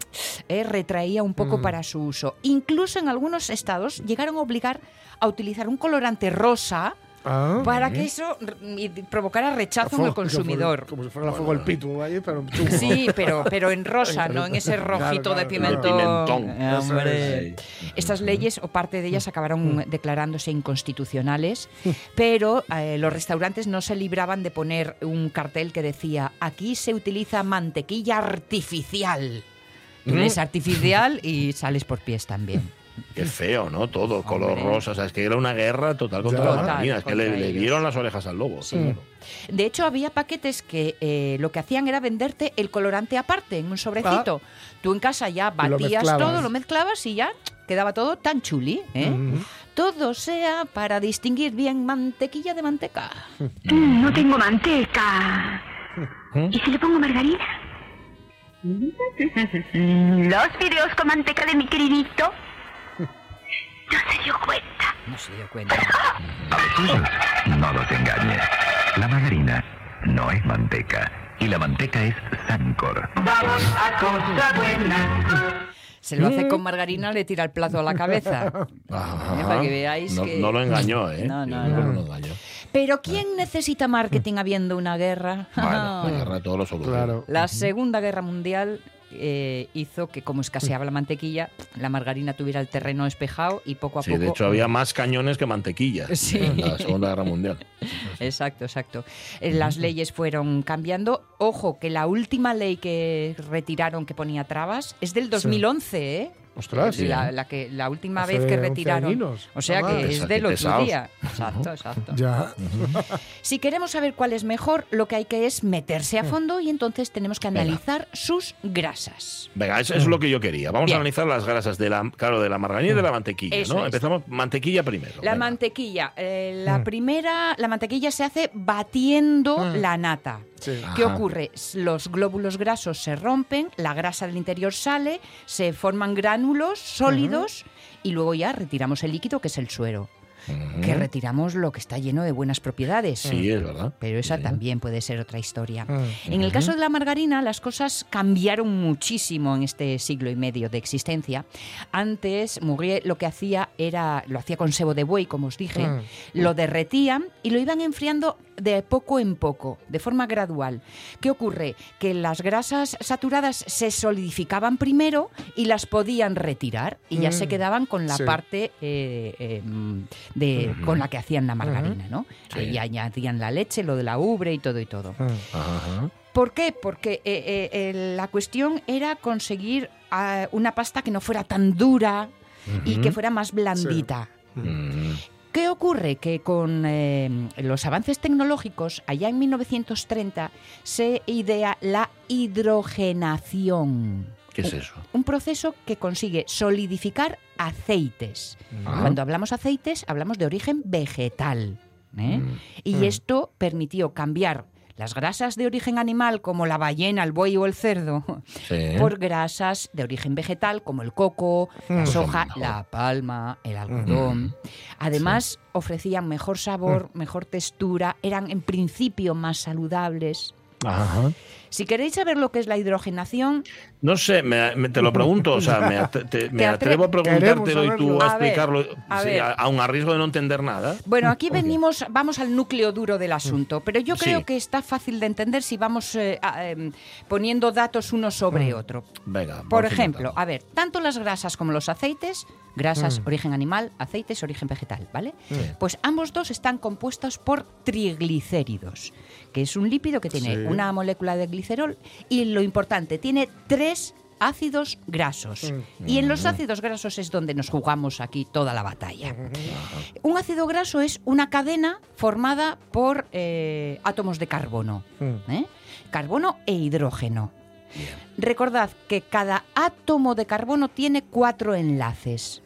eh, retraía un poco para su uso. Incluso en algunos estados llegaron a obligar a utilizar un colorante rosa Ah. para que eso provocara rechazo en el consumidor. Como si fuera la fuego el pitu ahí, pero chungo. Sí, pero, pero en rosa, no en ese rojito Claro, de pimentón. pimentón. Eh. Estas leyes, o parte de ellas, acabaron declarándose inconstitucionales, pero eh, los restaurantes no se libraban de poner un cartel que decía, aquí se utiliza mantequilla artificial. Tú artificial y sales por pies también. Qué feo, ¿no? Todo, color Hombre. rosa. O sea, es que era una guerra total contra Ya. la margarina. Es que le, dieron las orejas al lobo. sí, claro. De hecho, había paquetes que eh, lo que hacían era venderte el colorante aparte, en un sobrecito. Tú en casa ya lo batías todo, lo mezclabas y ya quedaba todo tan chuli. ¿eh? Todo sea para distinguir bien mantequilla de manteca. Mm, No tengo manteca. ¿Eh? ¿Y si le pongo margarina? Los fideos con manteca de mi queridito. Se dio cuenta. No los engañes. La margarina no es manteca y la manteca es Sancor. Se lo hace con margarina, le tira el plato a la cabeza. Ajá. Eh, para que veáis no, que- no lo engañó, ¿eh? No, no, no. lo engañó. Pero ¿quién necesita marketing habiendo una guerra? Bueno, la guerra todo lo soluciona. Claro. La Segunda Guerra Mundial eh, hizo que, como escaseaba la mantequilla, la margarina tuviera el terreno despejado y poco a Sí, poco. de hecho había más cañones que mantequilla Sí. en la Segunda Guerra Mundial. Exacto, exacto. Eh, Las leyes fueron cambiando. Ojo, que la última ley que retiraron que ponía trabas es del 2011, ¿eh? Ostras. La, la que, la última Hace vez que 11 retiraron. O sea Ah, que es del otro día. Exacto, exacto. Ya. Si queremos saber cuál es mejor, lo que hay que es meterse a fondo y entonces tenemos que Venga. analizar sus grasas. Venga, eso, eso es lo que yo quería. Vamos Bien. a analizar las grasas de la, claro, de la margarina y de la mantequilla, Eso ¿no? es. Empezamos mantequilla primero. La venga. mantequilla. eh, la primera, la mantequilla se hace batiendo la nata. Sí. ¿Qué Ajá. ocurre? Los glóbulos grasos se rompen, la grasa del interior sale, se forman gránulos sólidos y luego ya retiramos el líquido que es el suero. Que retiramos lo que está lleno de buenas propiedades. Sí, es verdad. Pero esa también puede ser otra historia. Mm. En el caso de la margarina, las cosas cambiaron muchísimo en este siglo y medio de existencia. Antes, Murrier lo que hacía era, lo hacía con sebo de buey, como os dije, Mm. lo derretían y lo iban enfriando de poco en poco, de forma gradual. ¿Qué ocurre? Que las grasas saturadas se solidificaban primero y las podían retirar y ya Mm. se quedaban con la Sí. parte eh, eh, mm, con la que hacían la margarina, ¿no? Sí. Ahí añadían la leche, lo de la ubre y todo y todo. Mm. Ajá. ¿Por qué? Porque eh, eh, la cuestión era conseguir ah, una pasta que no fuera tan dura y que fuera más blandita. Mm. ¿Qué ocurre? Que con eh, los avances tecnológicos, allá en 1930, se idea la hidrogenación. ¿Qué es eso? Un proceso que consigue solidificar aceites. Ah. Cuando hablamos aceites, hablamos de origen vegetal. ¿eh? Mm. Y esto permitió cambiar las grasas de origen animal, como la ballena, el buey o el cerdo, Sí. por grasas de origen vegetal, como el coco, la Pues soja, mejor. la palma, el algodón. Además, ofrecían mejor sabor, mejor textura, eran en principio más saludables. Ajá. Si queréis saber lo que es la hidrogenación, No sé, me- me- te lo pregunto, o sea, me, at- te- me Te atre- atrevo a preguntártelo y tú a explicarlo, a sí, aun a riesgo de no entender nada. Bueno, aquí venimos, vamos al núcleo duro del asunto, pero yo creo Sí. que está fácil de entender si vamos eh, em, poniendo datos uno sobre otro. Venga. Por ejemplo, a ver, tanto las grasas como los aceites, grasas Mm. origen animal, aceites origen vegetal, ¿vale? Pues ambos dos están compuestos por triglicéridos, que es un lípido que tiene Sí. una molécula de glicerol y lo importante, tiene tres ácidos grasos. Y en los ácidos grasos es donde nos jugamos aquí toda la batalla. Un ácido graso es una cadena formada por eh, átomos de carbono. ¿eh? Carbono e hidrógeno. Recordad que cada átomo de carbono tiene cuatro enlaces.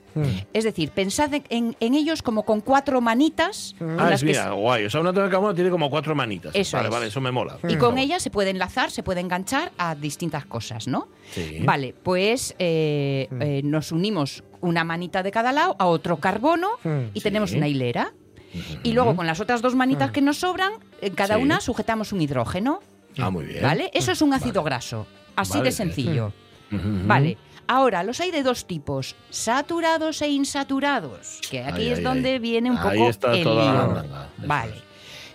Es decir, pensad en- ellos como con cuatro manitas. en Ah, las es que mira, guay. O sea, una de carbono tiene como cuatro manitas. Eso vale, es. vale, eso me mola. Y con ellas se puede enlazar, se puede enganchar a distintas cosas, ¿no? Sí. Vale, pues eh, eh, nos unimos una manita de cada lado a otro carbono y tenemos una hilera. Y luego con las otras dos manitas que nos sobran, en cada Sí. una sujetamos un hidrógeno. Ah, muy bien. ¿Vale? Eso es un ácido graso. Así Vale, de sencillo. Ujú. Vale. Ahora, los hay de dos tipos, saturados e insaturados, que aquí Ay, es ay, donde ay. viene un Ahí poco está el toda lío. Vale.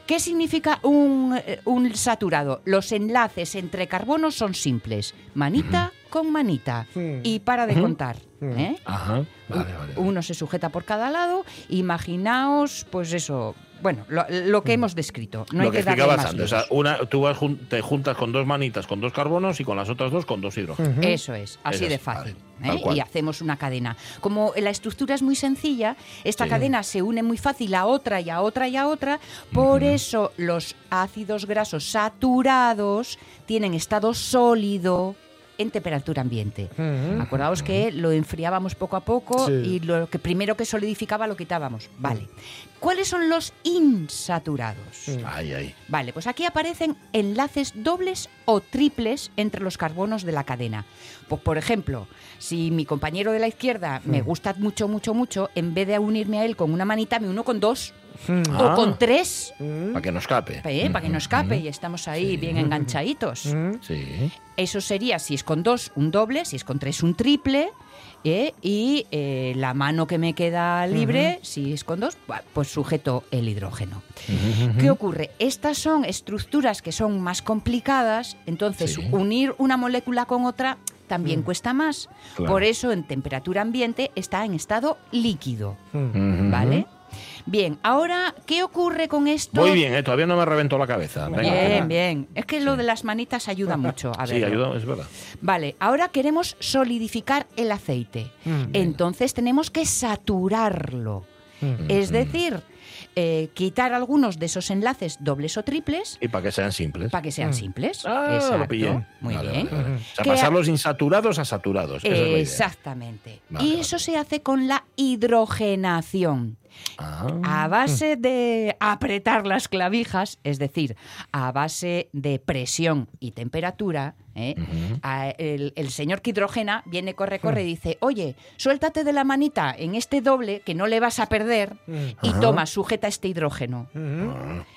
¿Qué significa un, eh, un saturado? Los enlaces entre carbonos son simples, manita con manita, y para de contar. ¿eh? Ajá. Vale, vale. Uno se sujeta por cada lado. Imaginaos, pues eso, bueno, lo, lo que hemos descrito. No hay Lo que que darle explicabas más antes. O sea, una, tú vas te juntas con dos manitas, con dos carbonos y con las otras dos con dos hidrógenos. Eso es, así Eso de fácil. vale, ¿eh? Y hacemos una cadena. Como la estructura es muy sencilla, esta Sí. cadena se une muy fácil a otra y a otra y a otra. Por eso los ácidos grasos saturados tienen estado sólido en temperatura ambiente. Acordaos que lo enfriábamos poco a poco Sí. y lo que primero que solidificaba lo quitábamos. Vale. ¿Cuáles son los insaturados? Ay, ay. Vale, pues aquí aparecen enlaces dobles o triples entre los carbonos de la cadena. Pues, por ejemplo, si mi compañero de la izquierda me gusta mucho, mucho, mucho, en vez de unirme a él con una manita, me uno con dos Ah. o con tres, Para que no escape. ¿eh? para que no escape y estamos ahí bien enganchaditos. Sí. Eso sería, si es con dos, un doble, si es con tres, un triple. ¿Eh? Y eh, la mano que me queda libre, si es con dos, pues sujeto el hidrógeno. ¿Qué ocurre? Estas son estructuras que son más complicadas, entonces Sí. unir una molécula con otra también cuesta más. Claro. Por eso en temperatura ambiente está en estado líquido. ¿Vale? Bien, ahora, ¿qué ocurre con esto? Muy bien, eh, todavía no me reventó la cabeza. Venga, Bien, venga. bien. Es que lo de las manitas ayuda mucho. A Sí, ayuda, es verdad. Vale, ahora queremos solidificar el aceite. Entonces tenemos que saturarlo. Es decir, eh, quitar algunos de esos enlaces dobles o triples Y para que sean simples. para que sean simples. Ah, Exacto. lo pillé. Muy Vale, bien. vale, vale. O sea, pasarlos insaturados a saturados. Esa es la idea. Exactamente. Vale, y vale. eso se hace con la hidrogenación. Ah. A base de apretar las clavijas, es decir, a base de presión y temperatura, ¿eh? a- el, el señor que hidrogena viene, corre, corre y dice, oye, suéltate de la manita en este doble que no le vas a perder y toma, sujeta este hidrógeno.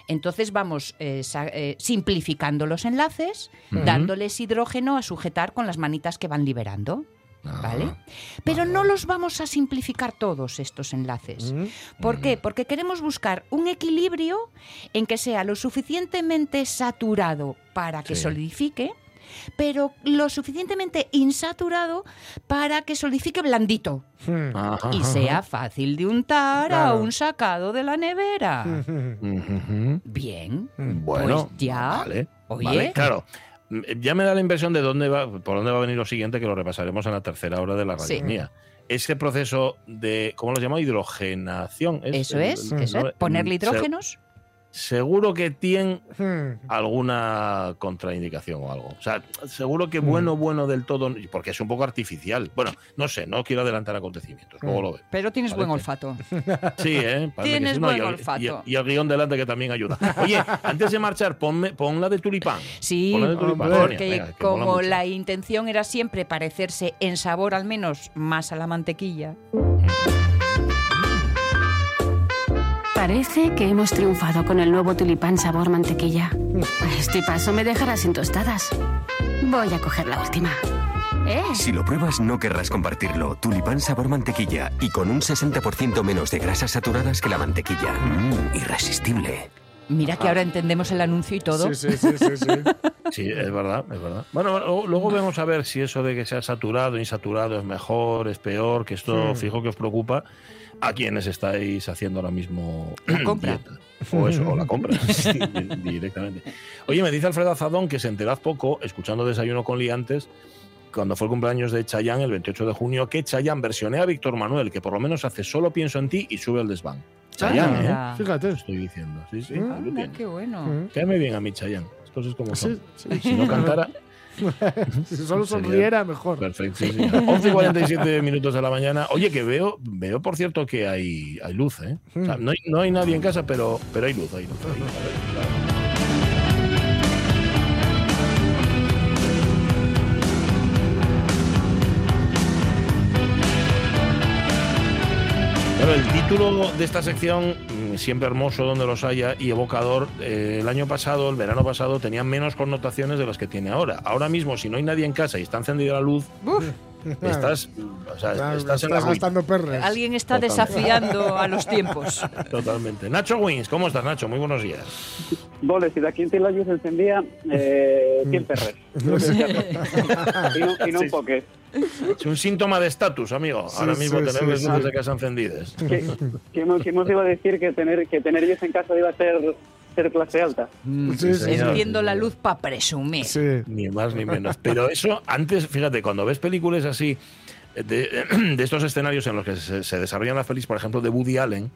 Entonces vamos eh, eh, simplificando los enlaces, dándoles hidrógeno a sujetar con las manitas que van liberando. ¿Vale? Pero no los vamos a simplificar todos estos enlaces. ¿Por qué? Porque queremos buscar un equilibrio en que sea lo suficientemente saturado para que Sí. solidifique, pero lo suficientemente insaturado para que solidifique blandito Ajá. y sea fácil de untar Claro. a un sacado de la nevera. Bien. Bueno, Pues ya. Vale, Oye. vale, claro. Mm, Ya me da la impresión de dónde va, por dónde va a venir lo siguiente, que lo repasaremos en la tercera hora de la Sí. radionía. Ese proceso de, ¿cómo lo llama? Hidrogenación. Eso es, el- eso es. ¿no? Ponerle Se- hidrógenos. Seguro que tiene Hmm. alguna contraindicación o algo. O sea, seguro Mm. que bueno, bueno del todo, porque es un poco artificial. Bueno, no sé, no quiero adelantar acontecimientos, Mm. luego lo veo. Pero tienes buen olfato. Sí, ¿eh? Parece que Tienes sí, no, buen y el- olfato. Y, el- y el guion delante que también ayuda. Oye, antes de marchar, ponme, pon la de tulipán. Sí, de tulipán, porque venga, como la intención era siempre parecerse en sabor al menos más a la mantequilla. Parece que hemos triunfado con el nuevo tulipán sabor mantequilla. Este paso me dejará sin tostadas. Voy a coger la última. ¿Eh? Si lo pruebas, no querrás compartirlo. Tulipán sabor mantequilla y con un 60% menos de grasas saturadas que la mantequilla. Mmm, irresistible. Mira que ahora entendemos el anuncio y todo. Sí, sí, sí, sí, sí. Sí, es verdad, es verdad. Bueno, luego, luego vemos a ver si eso de que sea saturado, insaturado es mejor, es peor, que esto Hmm. fijo que os preocupa a quienes estáis haciendo ahora mismo La compra. dieta. O eso, o la compra, directamente. Oye, me dice Alfredo Azadón que se enterad poco, escuchando Desayuno con Liantes, cuando fue el cumpleaños de Chayanne, el 28 de junio, que Chayanne versionea a Víctor Manuel, que por lo menos hace Solo pienso en ti y sube el desván. Chayanne, Anda. ¿eh? Fíjate. Estoy diciendo. Sí, sí. Tienes. qué bueno. Mm. Cáeme bien a mí, Chayanne. Cosas como son. Sí, sí. Si no cantara, si solo sonriera, mejor. Perfecto, sí, sí. 11 y 47 minutos de la mañana. Oye, que veo, veo por cierto que hay, hay luz, ¿eh? O sea, no, hay, no hay nadie en casa, pero, pero hay luz, hay luz. A ver, claro. El título de esta sección, siempre hermoso donde los haya y evocador, eh, el año pasado, el verano pasado, tenía menos connotaciones de las que tiene ahora. Ahora mismo, si no hay nadie en casa y está encendida la luz, estás, o sea, Estás, estás estás gastando perres. Alguien está Totalmente. desafiando a los tiempos. Totalmente. Nacho Wins, ¿cómo estás, Nacho? Muy buenos días. Vale, si d'aquí en la luz encendía, eh, 100 perres. Sí. y no, y no un poque. Es un síntoma de estatus, amigo. Ahora Sí, mismo sí, tener sí, las sí. luces de casa encendidas. Que, que, hemos, que hemos iba a decir que tener, que tener ellos en casa iba a ser, ser clase alta. Sí, señor. Enciendo la luz para presumir. Ni más ni menos. Pero eso, antes, fíjate, cuando ves películas así, de, de estos escenarios en los que se, se desarrollan las pelis, por ejemplo, de Woody Allen,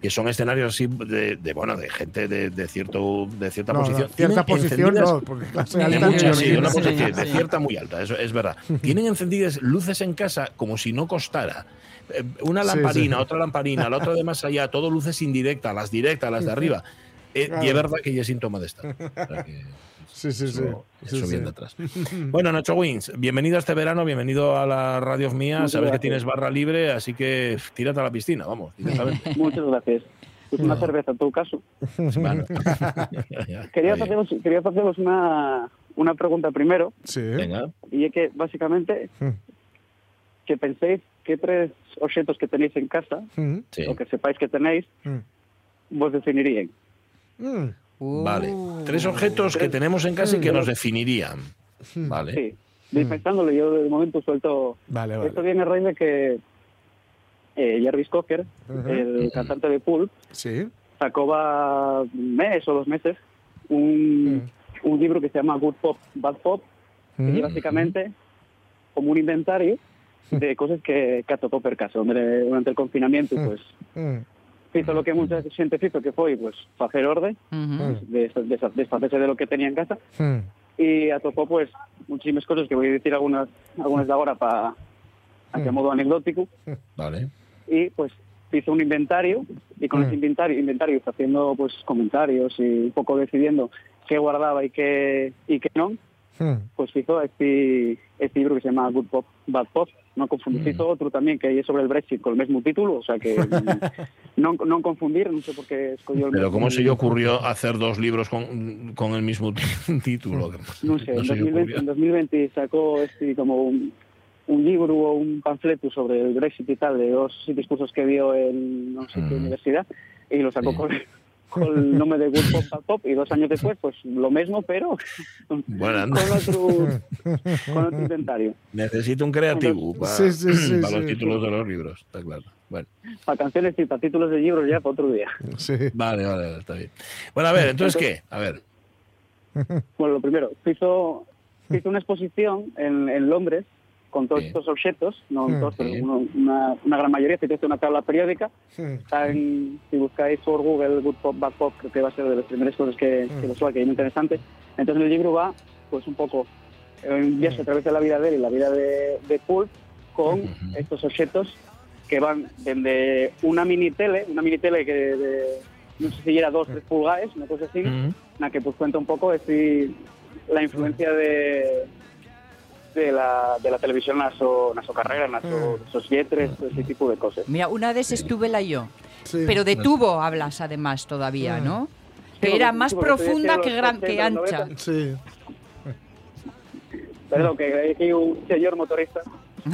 que son escenarios así de, de, bueno de gente de, de cierto de cierta No, no, posición cierta posición no, porque clase de alta sí, una Sí. cierta muy alta eso es verdad tienen encendidas luces en casa como si no costara Eh, una Sí, lamparina sí. otra lamparina la otra de más allá todo luces indirectas las directas las de arriba Eh, y es verdad que ya es síntoma de estar Sí, sí, sí. eso, Sí, eso sí. viene de atrás. Bueno, Nacho Wins, bienvenido a este verano, bienvenido a la radio mía. Sabes que tienes barra libre, así que tírate a la piscina, vamos. directamente. Muchas gracias. Pues una cerveza en todo caso. Bueno. Quería haceros, quería haceros una, una pregunta primero. Sí. Venga. Y es que, básicamente, que penséis que tres objetos que tenéis en casa, Mm. Sí. o que sepáis que tenéis, Mm. vos definirían. Mm. Vale. Tres objetos que tenemos en casa y que nos definirían. Vale. Sí. Pensándolo, yo de momento suelto... Vale, vale. Esto viene a raíz de que eh, Jarvis Cocker, el cantante de Pulp, Sí. sacó va un mes o dos meses un, un libro que se llama Good Pop, Bad Pop, que Mm. es básicamente como un inventario de cosas que, que atopó per caso. Durante el confinamiento, pues, Hizo lo que mucha gente hizo, que fue, pues, hacer orden, pues, de, de, deshacerse de lo que tenía en casa, Mm. y atopó, pues, muchísimas cosas que voy a decir algunas, algunas de ahora para, a modo anecdótico, Vale. y pues hizo un inventario y con Mm. ese inventario, inventario haciendo pues comentarios y un poco decidiendo qué guardaba y qué y qué no, Mm. pues hizo este, este libro que se llama Good Pop, Bad Pop. No confundir, hizo otro también que es sobre el Brexit con el mismo título, o sea que no, no confundir, no sé por qué escogió el Pero ¿cómo se le ocurrió hacer dos libros con, con el mismo título? No sé, en, se le 2020, ocurrió. en 2020 sacó este como un, un libro o un panfleto sobre el Brexit y tal, de dos discursos que dio en no sé qué Mm. universidad, y lo sacó con, con el nombre de Good Pop, Bad Pop, y dos años después, pues lo mismo, pero con, Bueno, con otro, con otro inventario. Necesito un creativo para, Sí, sí, sí, para los sí. títulos de los libros, está claro. Bueno, Para canciones y para títulos de libros ya para otro día. Sí. vale, vale, vale, está bien. Bueno, a ver, entonces, ¿qué? A ver. Bueno, lo primero, hizo, hizo una exposición en, en Londres con todos Sí. estos objetos, no Mm. todos, pero uno- una, una gran mayoría, si una tabla periódica, Mm. En- si buscáis por Google Good Pop, Bad Pop, creo que va a ser de las primeras cosas que, que lo suba, que es muy interesante. Entonces el libro va, pues un poco, eh, un viaje a través de la vida de él y la vida de, de Pulp con estos objetos que van desde una mini tele, una mini tele que de, no sé si era dos, tres pulgadas, una cosa así, en la que pues cuenta un poco este, la influencia de de la, de la televisión la su, carrera, la su, sus lletres, ese tipo de cosas. Mira, una vez estuve la yo. Sí. Pero de tubo hablas además todavía, ¿no? Que era más profunda que, gran, que 80, los ancha. 90. Sí. Perdón, que hay un señor motorista.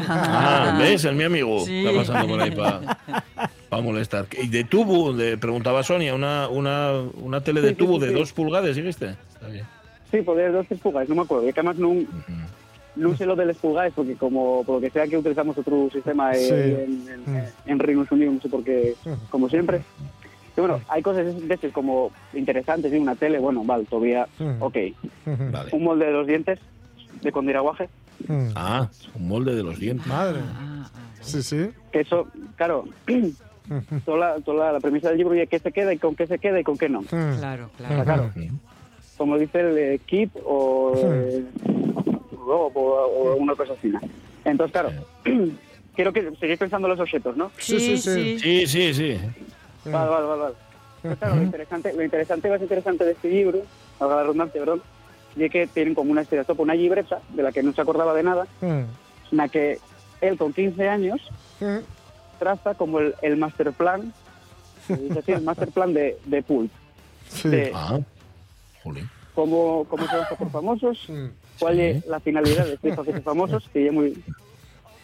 Ah, ¿ves? El mi amigo Sí. está pasando por ahí para molestar. Y de tubo, le preguntaba Sonia, una, una, una tele de Sí, tubo sí, de sí. dos pulgadas, ¿dijiste? Está bien. Sí, podría dos tres pulgadas, no me acuerdo. Y que además no, no sé lo de las pulgadas, porque como por lo que sea que utilizamos otro sistema eh, Sí. en, en, en Reino Unido, no sé por qué, como siempre. Y bueno, hay cosas esas como interesantes, ¿sí? una tele, bueno, vale, todavía, Mm. ok. Vale. Un molde de los dientes, de con diraguaje, Ah, un molde de los dientes. Madre. Sí, sí. Que eso, claro, toda, la, toda la, la premisa del libro es qué se queda y con qué se queda y con qué no. Claro, claro. Claro. Como dice el eh, kit o, eh, o, o- o una cosa así. Entonces, claro, quiero que seguís pensando en los objetos, ¿no? Sí, sí, sí. Sí, sí, sí. Vale, vale, vale. vale. Pues claro, lo interesante, lo interesante, más interesante de este libro, valga la redundancia, perdón, y es que tienen como una estereotipo, una libreta de la que no se acordaba de nada, en la que él con 15 años traza como el, el master plan, se dice así, el master plan de, de Pulp. De Ah, jolín. Cómo, cómo se van a hacer famosos, cuál es la finalidad de estos hacerse famosos, que ya muy...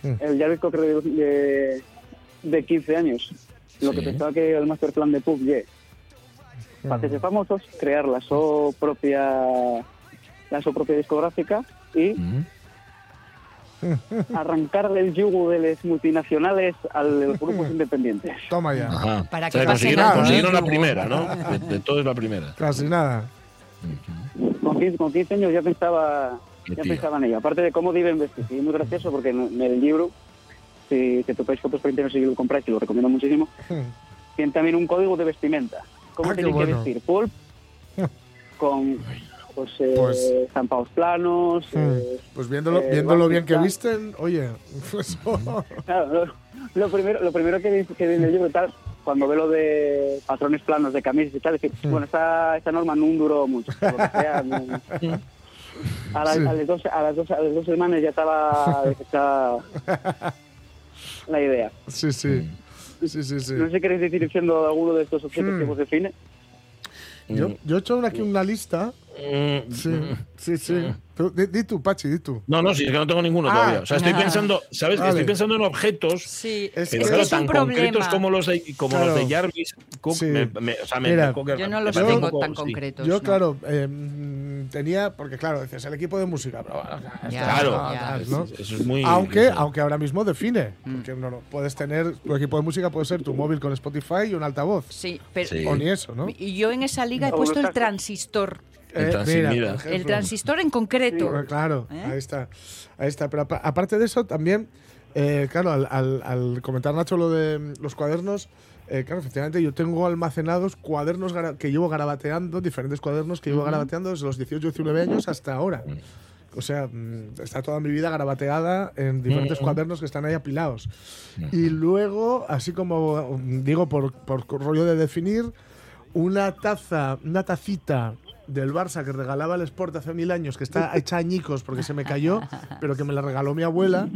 El Jarvis Cocker de, de, de 15 años, lo que pensaba que el master plan de ye, para hacerse famosos, crear la su propia la su propia discográfica y arrancarle el yugo de las multinacionales a los grupos independientes. Toma ya. Ajá. Para O sea, que consiguieron, nada, consiguieron ¿eh? la primera, ¿no? De, de todo es la primera. Casi nada. Con 15, con 15 años ya pensaba ya pensaba en ello. Aparte de cómo viven vestidos. Y es muy gracioso porque en, el libro, si te topáis fotos por internet y lo compráis, lo recomiendo muchísimo, tiene también un código de vestimenta. ¿Cómo Ah, bueno. que vestir? Pulp con pues, eh, Pues- estampados planos. eh, Pues viéndolo, eh, viéndolo bien que visten, oye, pues, Claro, lo, lo primero, lo primero que dice que viene el libro tal, cuando ve lo de patrones planos de camisas y tal, es que, bueno, esta, esta norma no duró mucho. por lo que sea, no- a, la- Sí. a las dos, a, las dos, a las dos semanas ya estaba desechada la idea. sí, sí. Sí, sí, sí. No sé si queréis decir diciendo alguno de estos objetos Hmm. que vos define. Yo, yo he hecho aquí una lista. Mm, Sí, sí, sí. Tú, di, di tú, Pachi, di tú. No, no, sí, es que no tengo ninguno Ah. todavía. O sea, estoy Ah. pensando, ¿sabes? Vale. Estoy pensando en objetos, Sí, Es pero que claro, es un tan problema. concretos como los de, como Claro. los de Jarvis Cook. Sí. me- me- o sea, me- Mira, me Yo no los tengo poco- tan sí. concretos. Yo, no. claro, eh, mm, tenía, porque claro, dices el equipo de música, pero bueno, o sea, Ya, esto- Claro, ya. ¿no? eso es muy. Aunque, aunque ahora mismo define, Mm. porque no, no, puedes tener, tu equipo de música puede ser tu móvil con Spotify y un altavoz. Sí, pero Sí. O ni eso, ¿no? y yo en esa liga he puesto el transistor. El transi- mira. El transistor en concreto. Claro, ¿Eh? ahí está. Ahí está. Pero apa- aparte de eso, también, eh, claro, al, al- al comentar Nacho lo de los cuadernos, eh, claro, efectivamente yo tengo almacenados cuadernos que llevo garabateando, diferentes cuadernos que llevo garabateando desde los 18, 19 años hasta ahora. O sea, mm, está toda mi vida garabateada en diferentes cuadernos que están ahí apilados. Y luego, así como digo, por, por rollo de definir, una taza, una tacita del Barça que regalaba el Sport hace mil años, que está hecha añicos porque se me cayó, pero que me la regaló mi abuela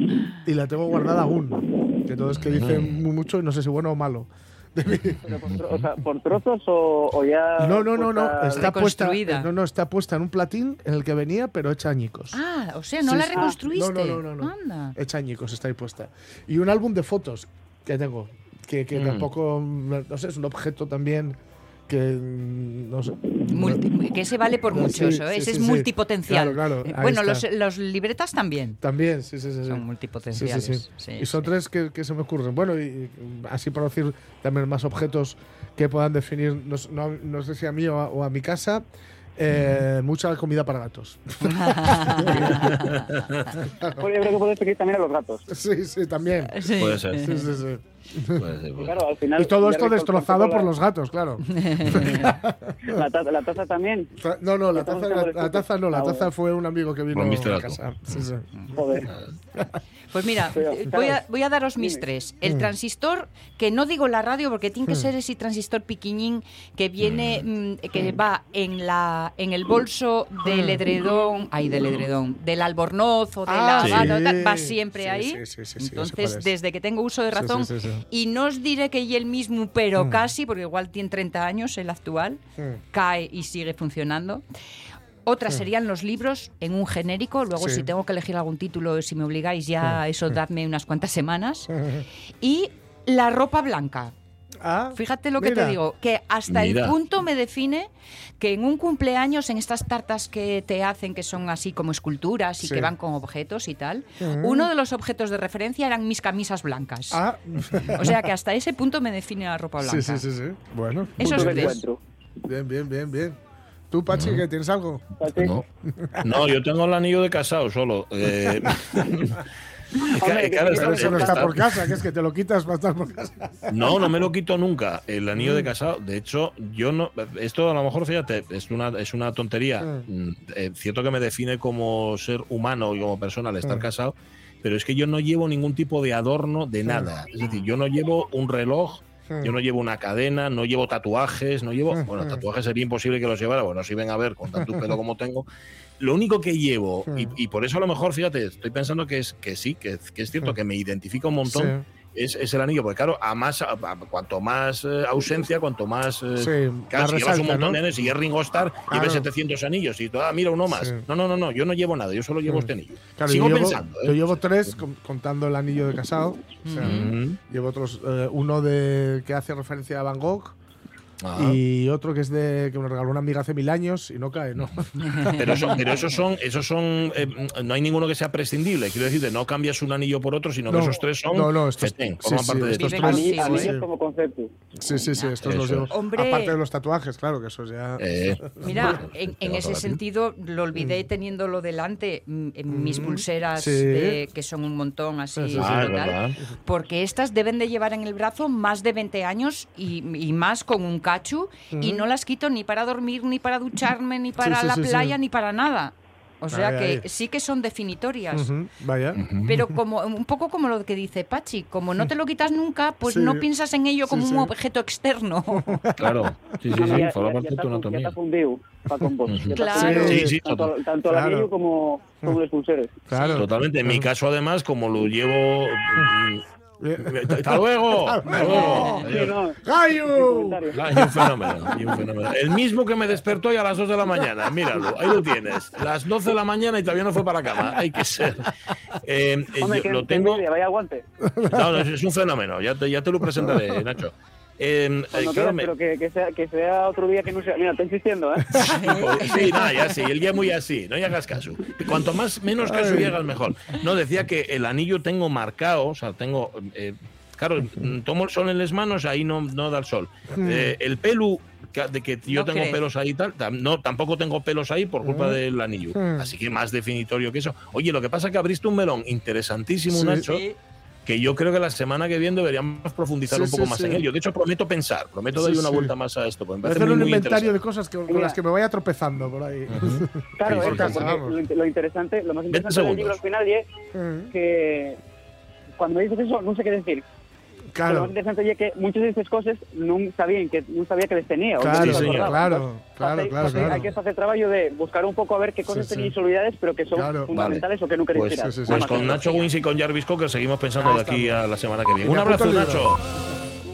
y la tengo guardada aún. Que entonces que dice muy mucho y no sé si bueno o malo. De mí. Pero por, tro- o sea, ¿por trozos o, o ya.? No, no, no, no. Está puesta, reconstruida. no, no, está puesta en un platín en el que venía, pero hecha añicos. Ah, o sea, no Sí, la sí. reconstruiste. No, no, no, no, no. Anda. Hecha añicos, está ahí puesta. Y un álbum de fotos que tengo, que, que Mm. tampoco, no sé, es un objeto también que, mm, no sé. Multi- que ese vale por Sí, mucho, eso, sí, ese sí, es sí. multipotencial. Claro, claro, Eh, bueno, los, los libretas también. También, sí, sí, sí. Son Sí, multipotenciales. sí, sí. Sí, y son sí. tres que, que se me ocurren. Bueno, y, así por decir también más objetos que puedan definir, no, no- no sé si a mí o a, o a mi casa, eh, mucha comida para gatos. Pues yo creo que puedes pedir también a los gatos. sí, sí, también. Sí. Puede ser. Sí, sí, Claro, al final. Y todo esto destrozado por los gatos, claro. La taza, la taza también. Ta- No, no, la taza, la, buscando la taza no, la taza fue un amigo que vino a casa. Sí, sí. Joder. Pues mira, eh, voy, a, voy a daros mis tres. Mm. El transistor, que no digo la radio porque tiene que ser ese transistor piquiñín que viene, mm, que va en la en el bolso del edredón, ay, del edredón, del albornoz o de Ah, la sí. va siempre Sí, ahí. sí, sí, sí, sí, eso Entonces, desde que tengo uso de Sí, razón, sí, sí, sí. y no os diré que y el mismo, pero Mm. casi, porque igual tiene 30 años el actual, Mm. cae y sigue funcionando. Otras serían los libros en un genérico. Luego, Sí. si tengo que elegir algún título, si me obligáis, ya eso dadme unas cuantas semanas. Y la ropa blanca. Ah, Fíjate lo que te digo, que hasta Mira. el punto me define que en un cumpleaños, en estas tartas que te hacen, que son así como esculturas y Sí. que van con objetos y tal, uno de los objetos de referencia eran mis camisas blancas. Ah, O sea que hasta ese punto me define la ropa blanca. sí, sí, sí, sí. Bueno. De tres. encuentro. Bien, bien, bien, bien. ¿Tú, Pachi, qué tienes algo? No. No, yo tengo el anillo de casado solo. Eh, Hombre, claro, eso no está por casa, que es que te lo quitas para estar por casa. No, no me lo quito nunca, el anillo Mm. de casado. De hecho, yo no. Esto a lo mejor, fíjate, es una, es una tontería. Mm, eh, cierto que me define como ser humano y como persona al estar Mm. casado, pero es que yo no llevo ningún tipo de adorno de nada. Es decir, yo no llevo un reloj. Mm. Yo no llevo una cadena, no llevo tatuajes, no llevo. Bueno, tatuajes sería imposible que los llevara. Bueno, si ven a ver con tanto pelo como tengo. Lo único que llevo, y, y por eso a lo mejor, fíjate, estoy pensando que es que sí, que, que es cierto, que me identifica un montón. Es, es el anillo, porque claro, a más, a- a- cuanto más eh, ausencia, cuanto más. eh, Sí, claro, si llevas un resalta, montón ¿no? de años, y es Ringo Starr, Claro. lleve 700 anillos y ah, mira uno más. Sí. No, no, no, no, yo no llevo nada, yo solo llevo Mm. este anillo. Claro, Sigo yo llevo, pensando. ¿eh? yo llevo tres, con- contando el anillo de casado. O sea, Mm. Llevo otros, eh, uno de que hace referencia a Van Gogh. Ah. Y otro que es de que me regaló una amiga hace mil años y no cae, ¿no? Pero, eso- pero esos son, esos son eh, no hay ninguno que sea prescindible. Quiero decir, no cambias un anillo por otro, sino No, que esos tres son. no, no, estos- fetén, sí, sí, parte de estos esto. tres- Ani- Anillos sí. como concepto. Sí, sí, sí, estos los llevo. Aparte de los tatuajes, claro, que eso ya. Eh, Mira, en, en ese todavía. sentido lo olvidé teniéndolo delante, mm, en mis Mm, pulseras, sí. de- que son un montón así. Sí, sí, sí. Ah, tal, porque estas deben de llevar en el brazo más de 20 años y, y más con un cachu y no las quito ni para dormir, ni para ducharme, ni para sí, la sí, sí. playa, ni para nada. O sea Ay, que ay. sí que son definitorias. Ujú, Vaya. Pero como un poco como lo que dice Pachi, como no te lo quitas nunca, pues Sí. no piensas en ello Sí, como sí. un objeto externo. Claro, sí, sí, sí, forma parte de tu Ya anatomía. está fundido para con vos. Ya está Claro. fundido Sí, sí, tanto, tanto el Claro. anillo como, como los pulseres. Claro. Totalmente. En mi caso, además, como lo llevo. ¡Hasta luego! Hasta. Ah, y un fenómeno, y un fenómeno. El mismo que me despertó hoy a las 2 de la mañana. Míralo, ahí lo tienes. Las 12 de la mañana y todavía no fue para la cama. Hay que ser. Eh, eh, Hombre, yo que, lo tengo. vaya aguante. No, no, es- es un fenómeno. Ya te, ya te lo presentaré, Nacho. Eh, eh, Cuando claro, me- pero que, que, sea, que sea otro día que no sea. Mira, estoy insistiendo, ¿eh? Sí, nada, ya sí, el día muy así, no le hagas caso. Cuanto más menos caso hagas, mejor. No, decía que el anillo tengo marcado, o sea, tengo. eh, claro, mm, tomo el sol en las manos, ahí no, no da el sol. Eh, el pelo, que- de que yo No tengo crees. pelos ahí y tal, no, tampoco tengo pelos ahí por culpa del anillo. Mm. Así que más definitorio que eso. Oye, lo que pasa es que abriste un melón interesantísimo, Sí. Nacho. Sí. Que yo creo que la semana que viene deberíamos profundizar Sí, un poco sí, más sí. en ello. De hecho, prometo pensar, prometo Sí, darle una sí. vuelta más a esto. me hacer un muy inventario de cosas que, con las que me vaya tropezando por ahí. Claro, Sí, esta, sí, porque lo, in- lo interesante, lo más 20 interesante del libro al final es Mm, que cuando me dices eso, no sé qué decir. Claro, más interesante es que muchas de estas cosas no sabían que no sabía que les tenía. claro, Sí, claro, Entonces, claro, claro. Hay que hacer trabajo de buscar un poco a ver qué cosas Sí, sí. tenéis olvidades, pero que son Claro. fundamentales o que no queréis Pues, tirar. pues con. Nacho Wins y con Jarvis Cocker seguimos pensando de aquí a la semana que viene. Un abrazo, el. Nacho.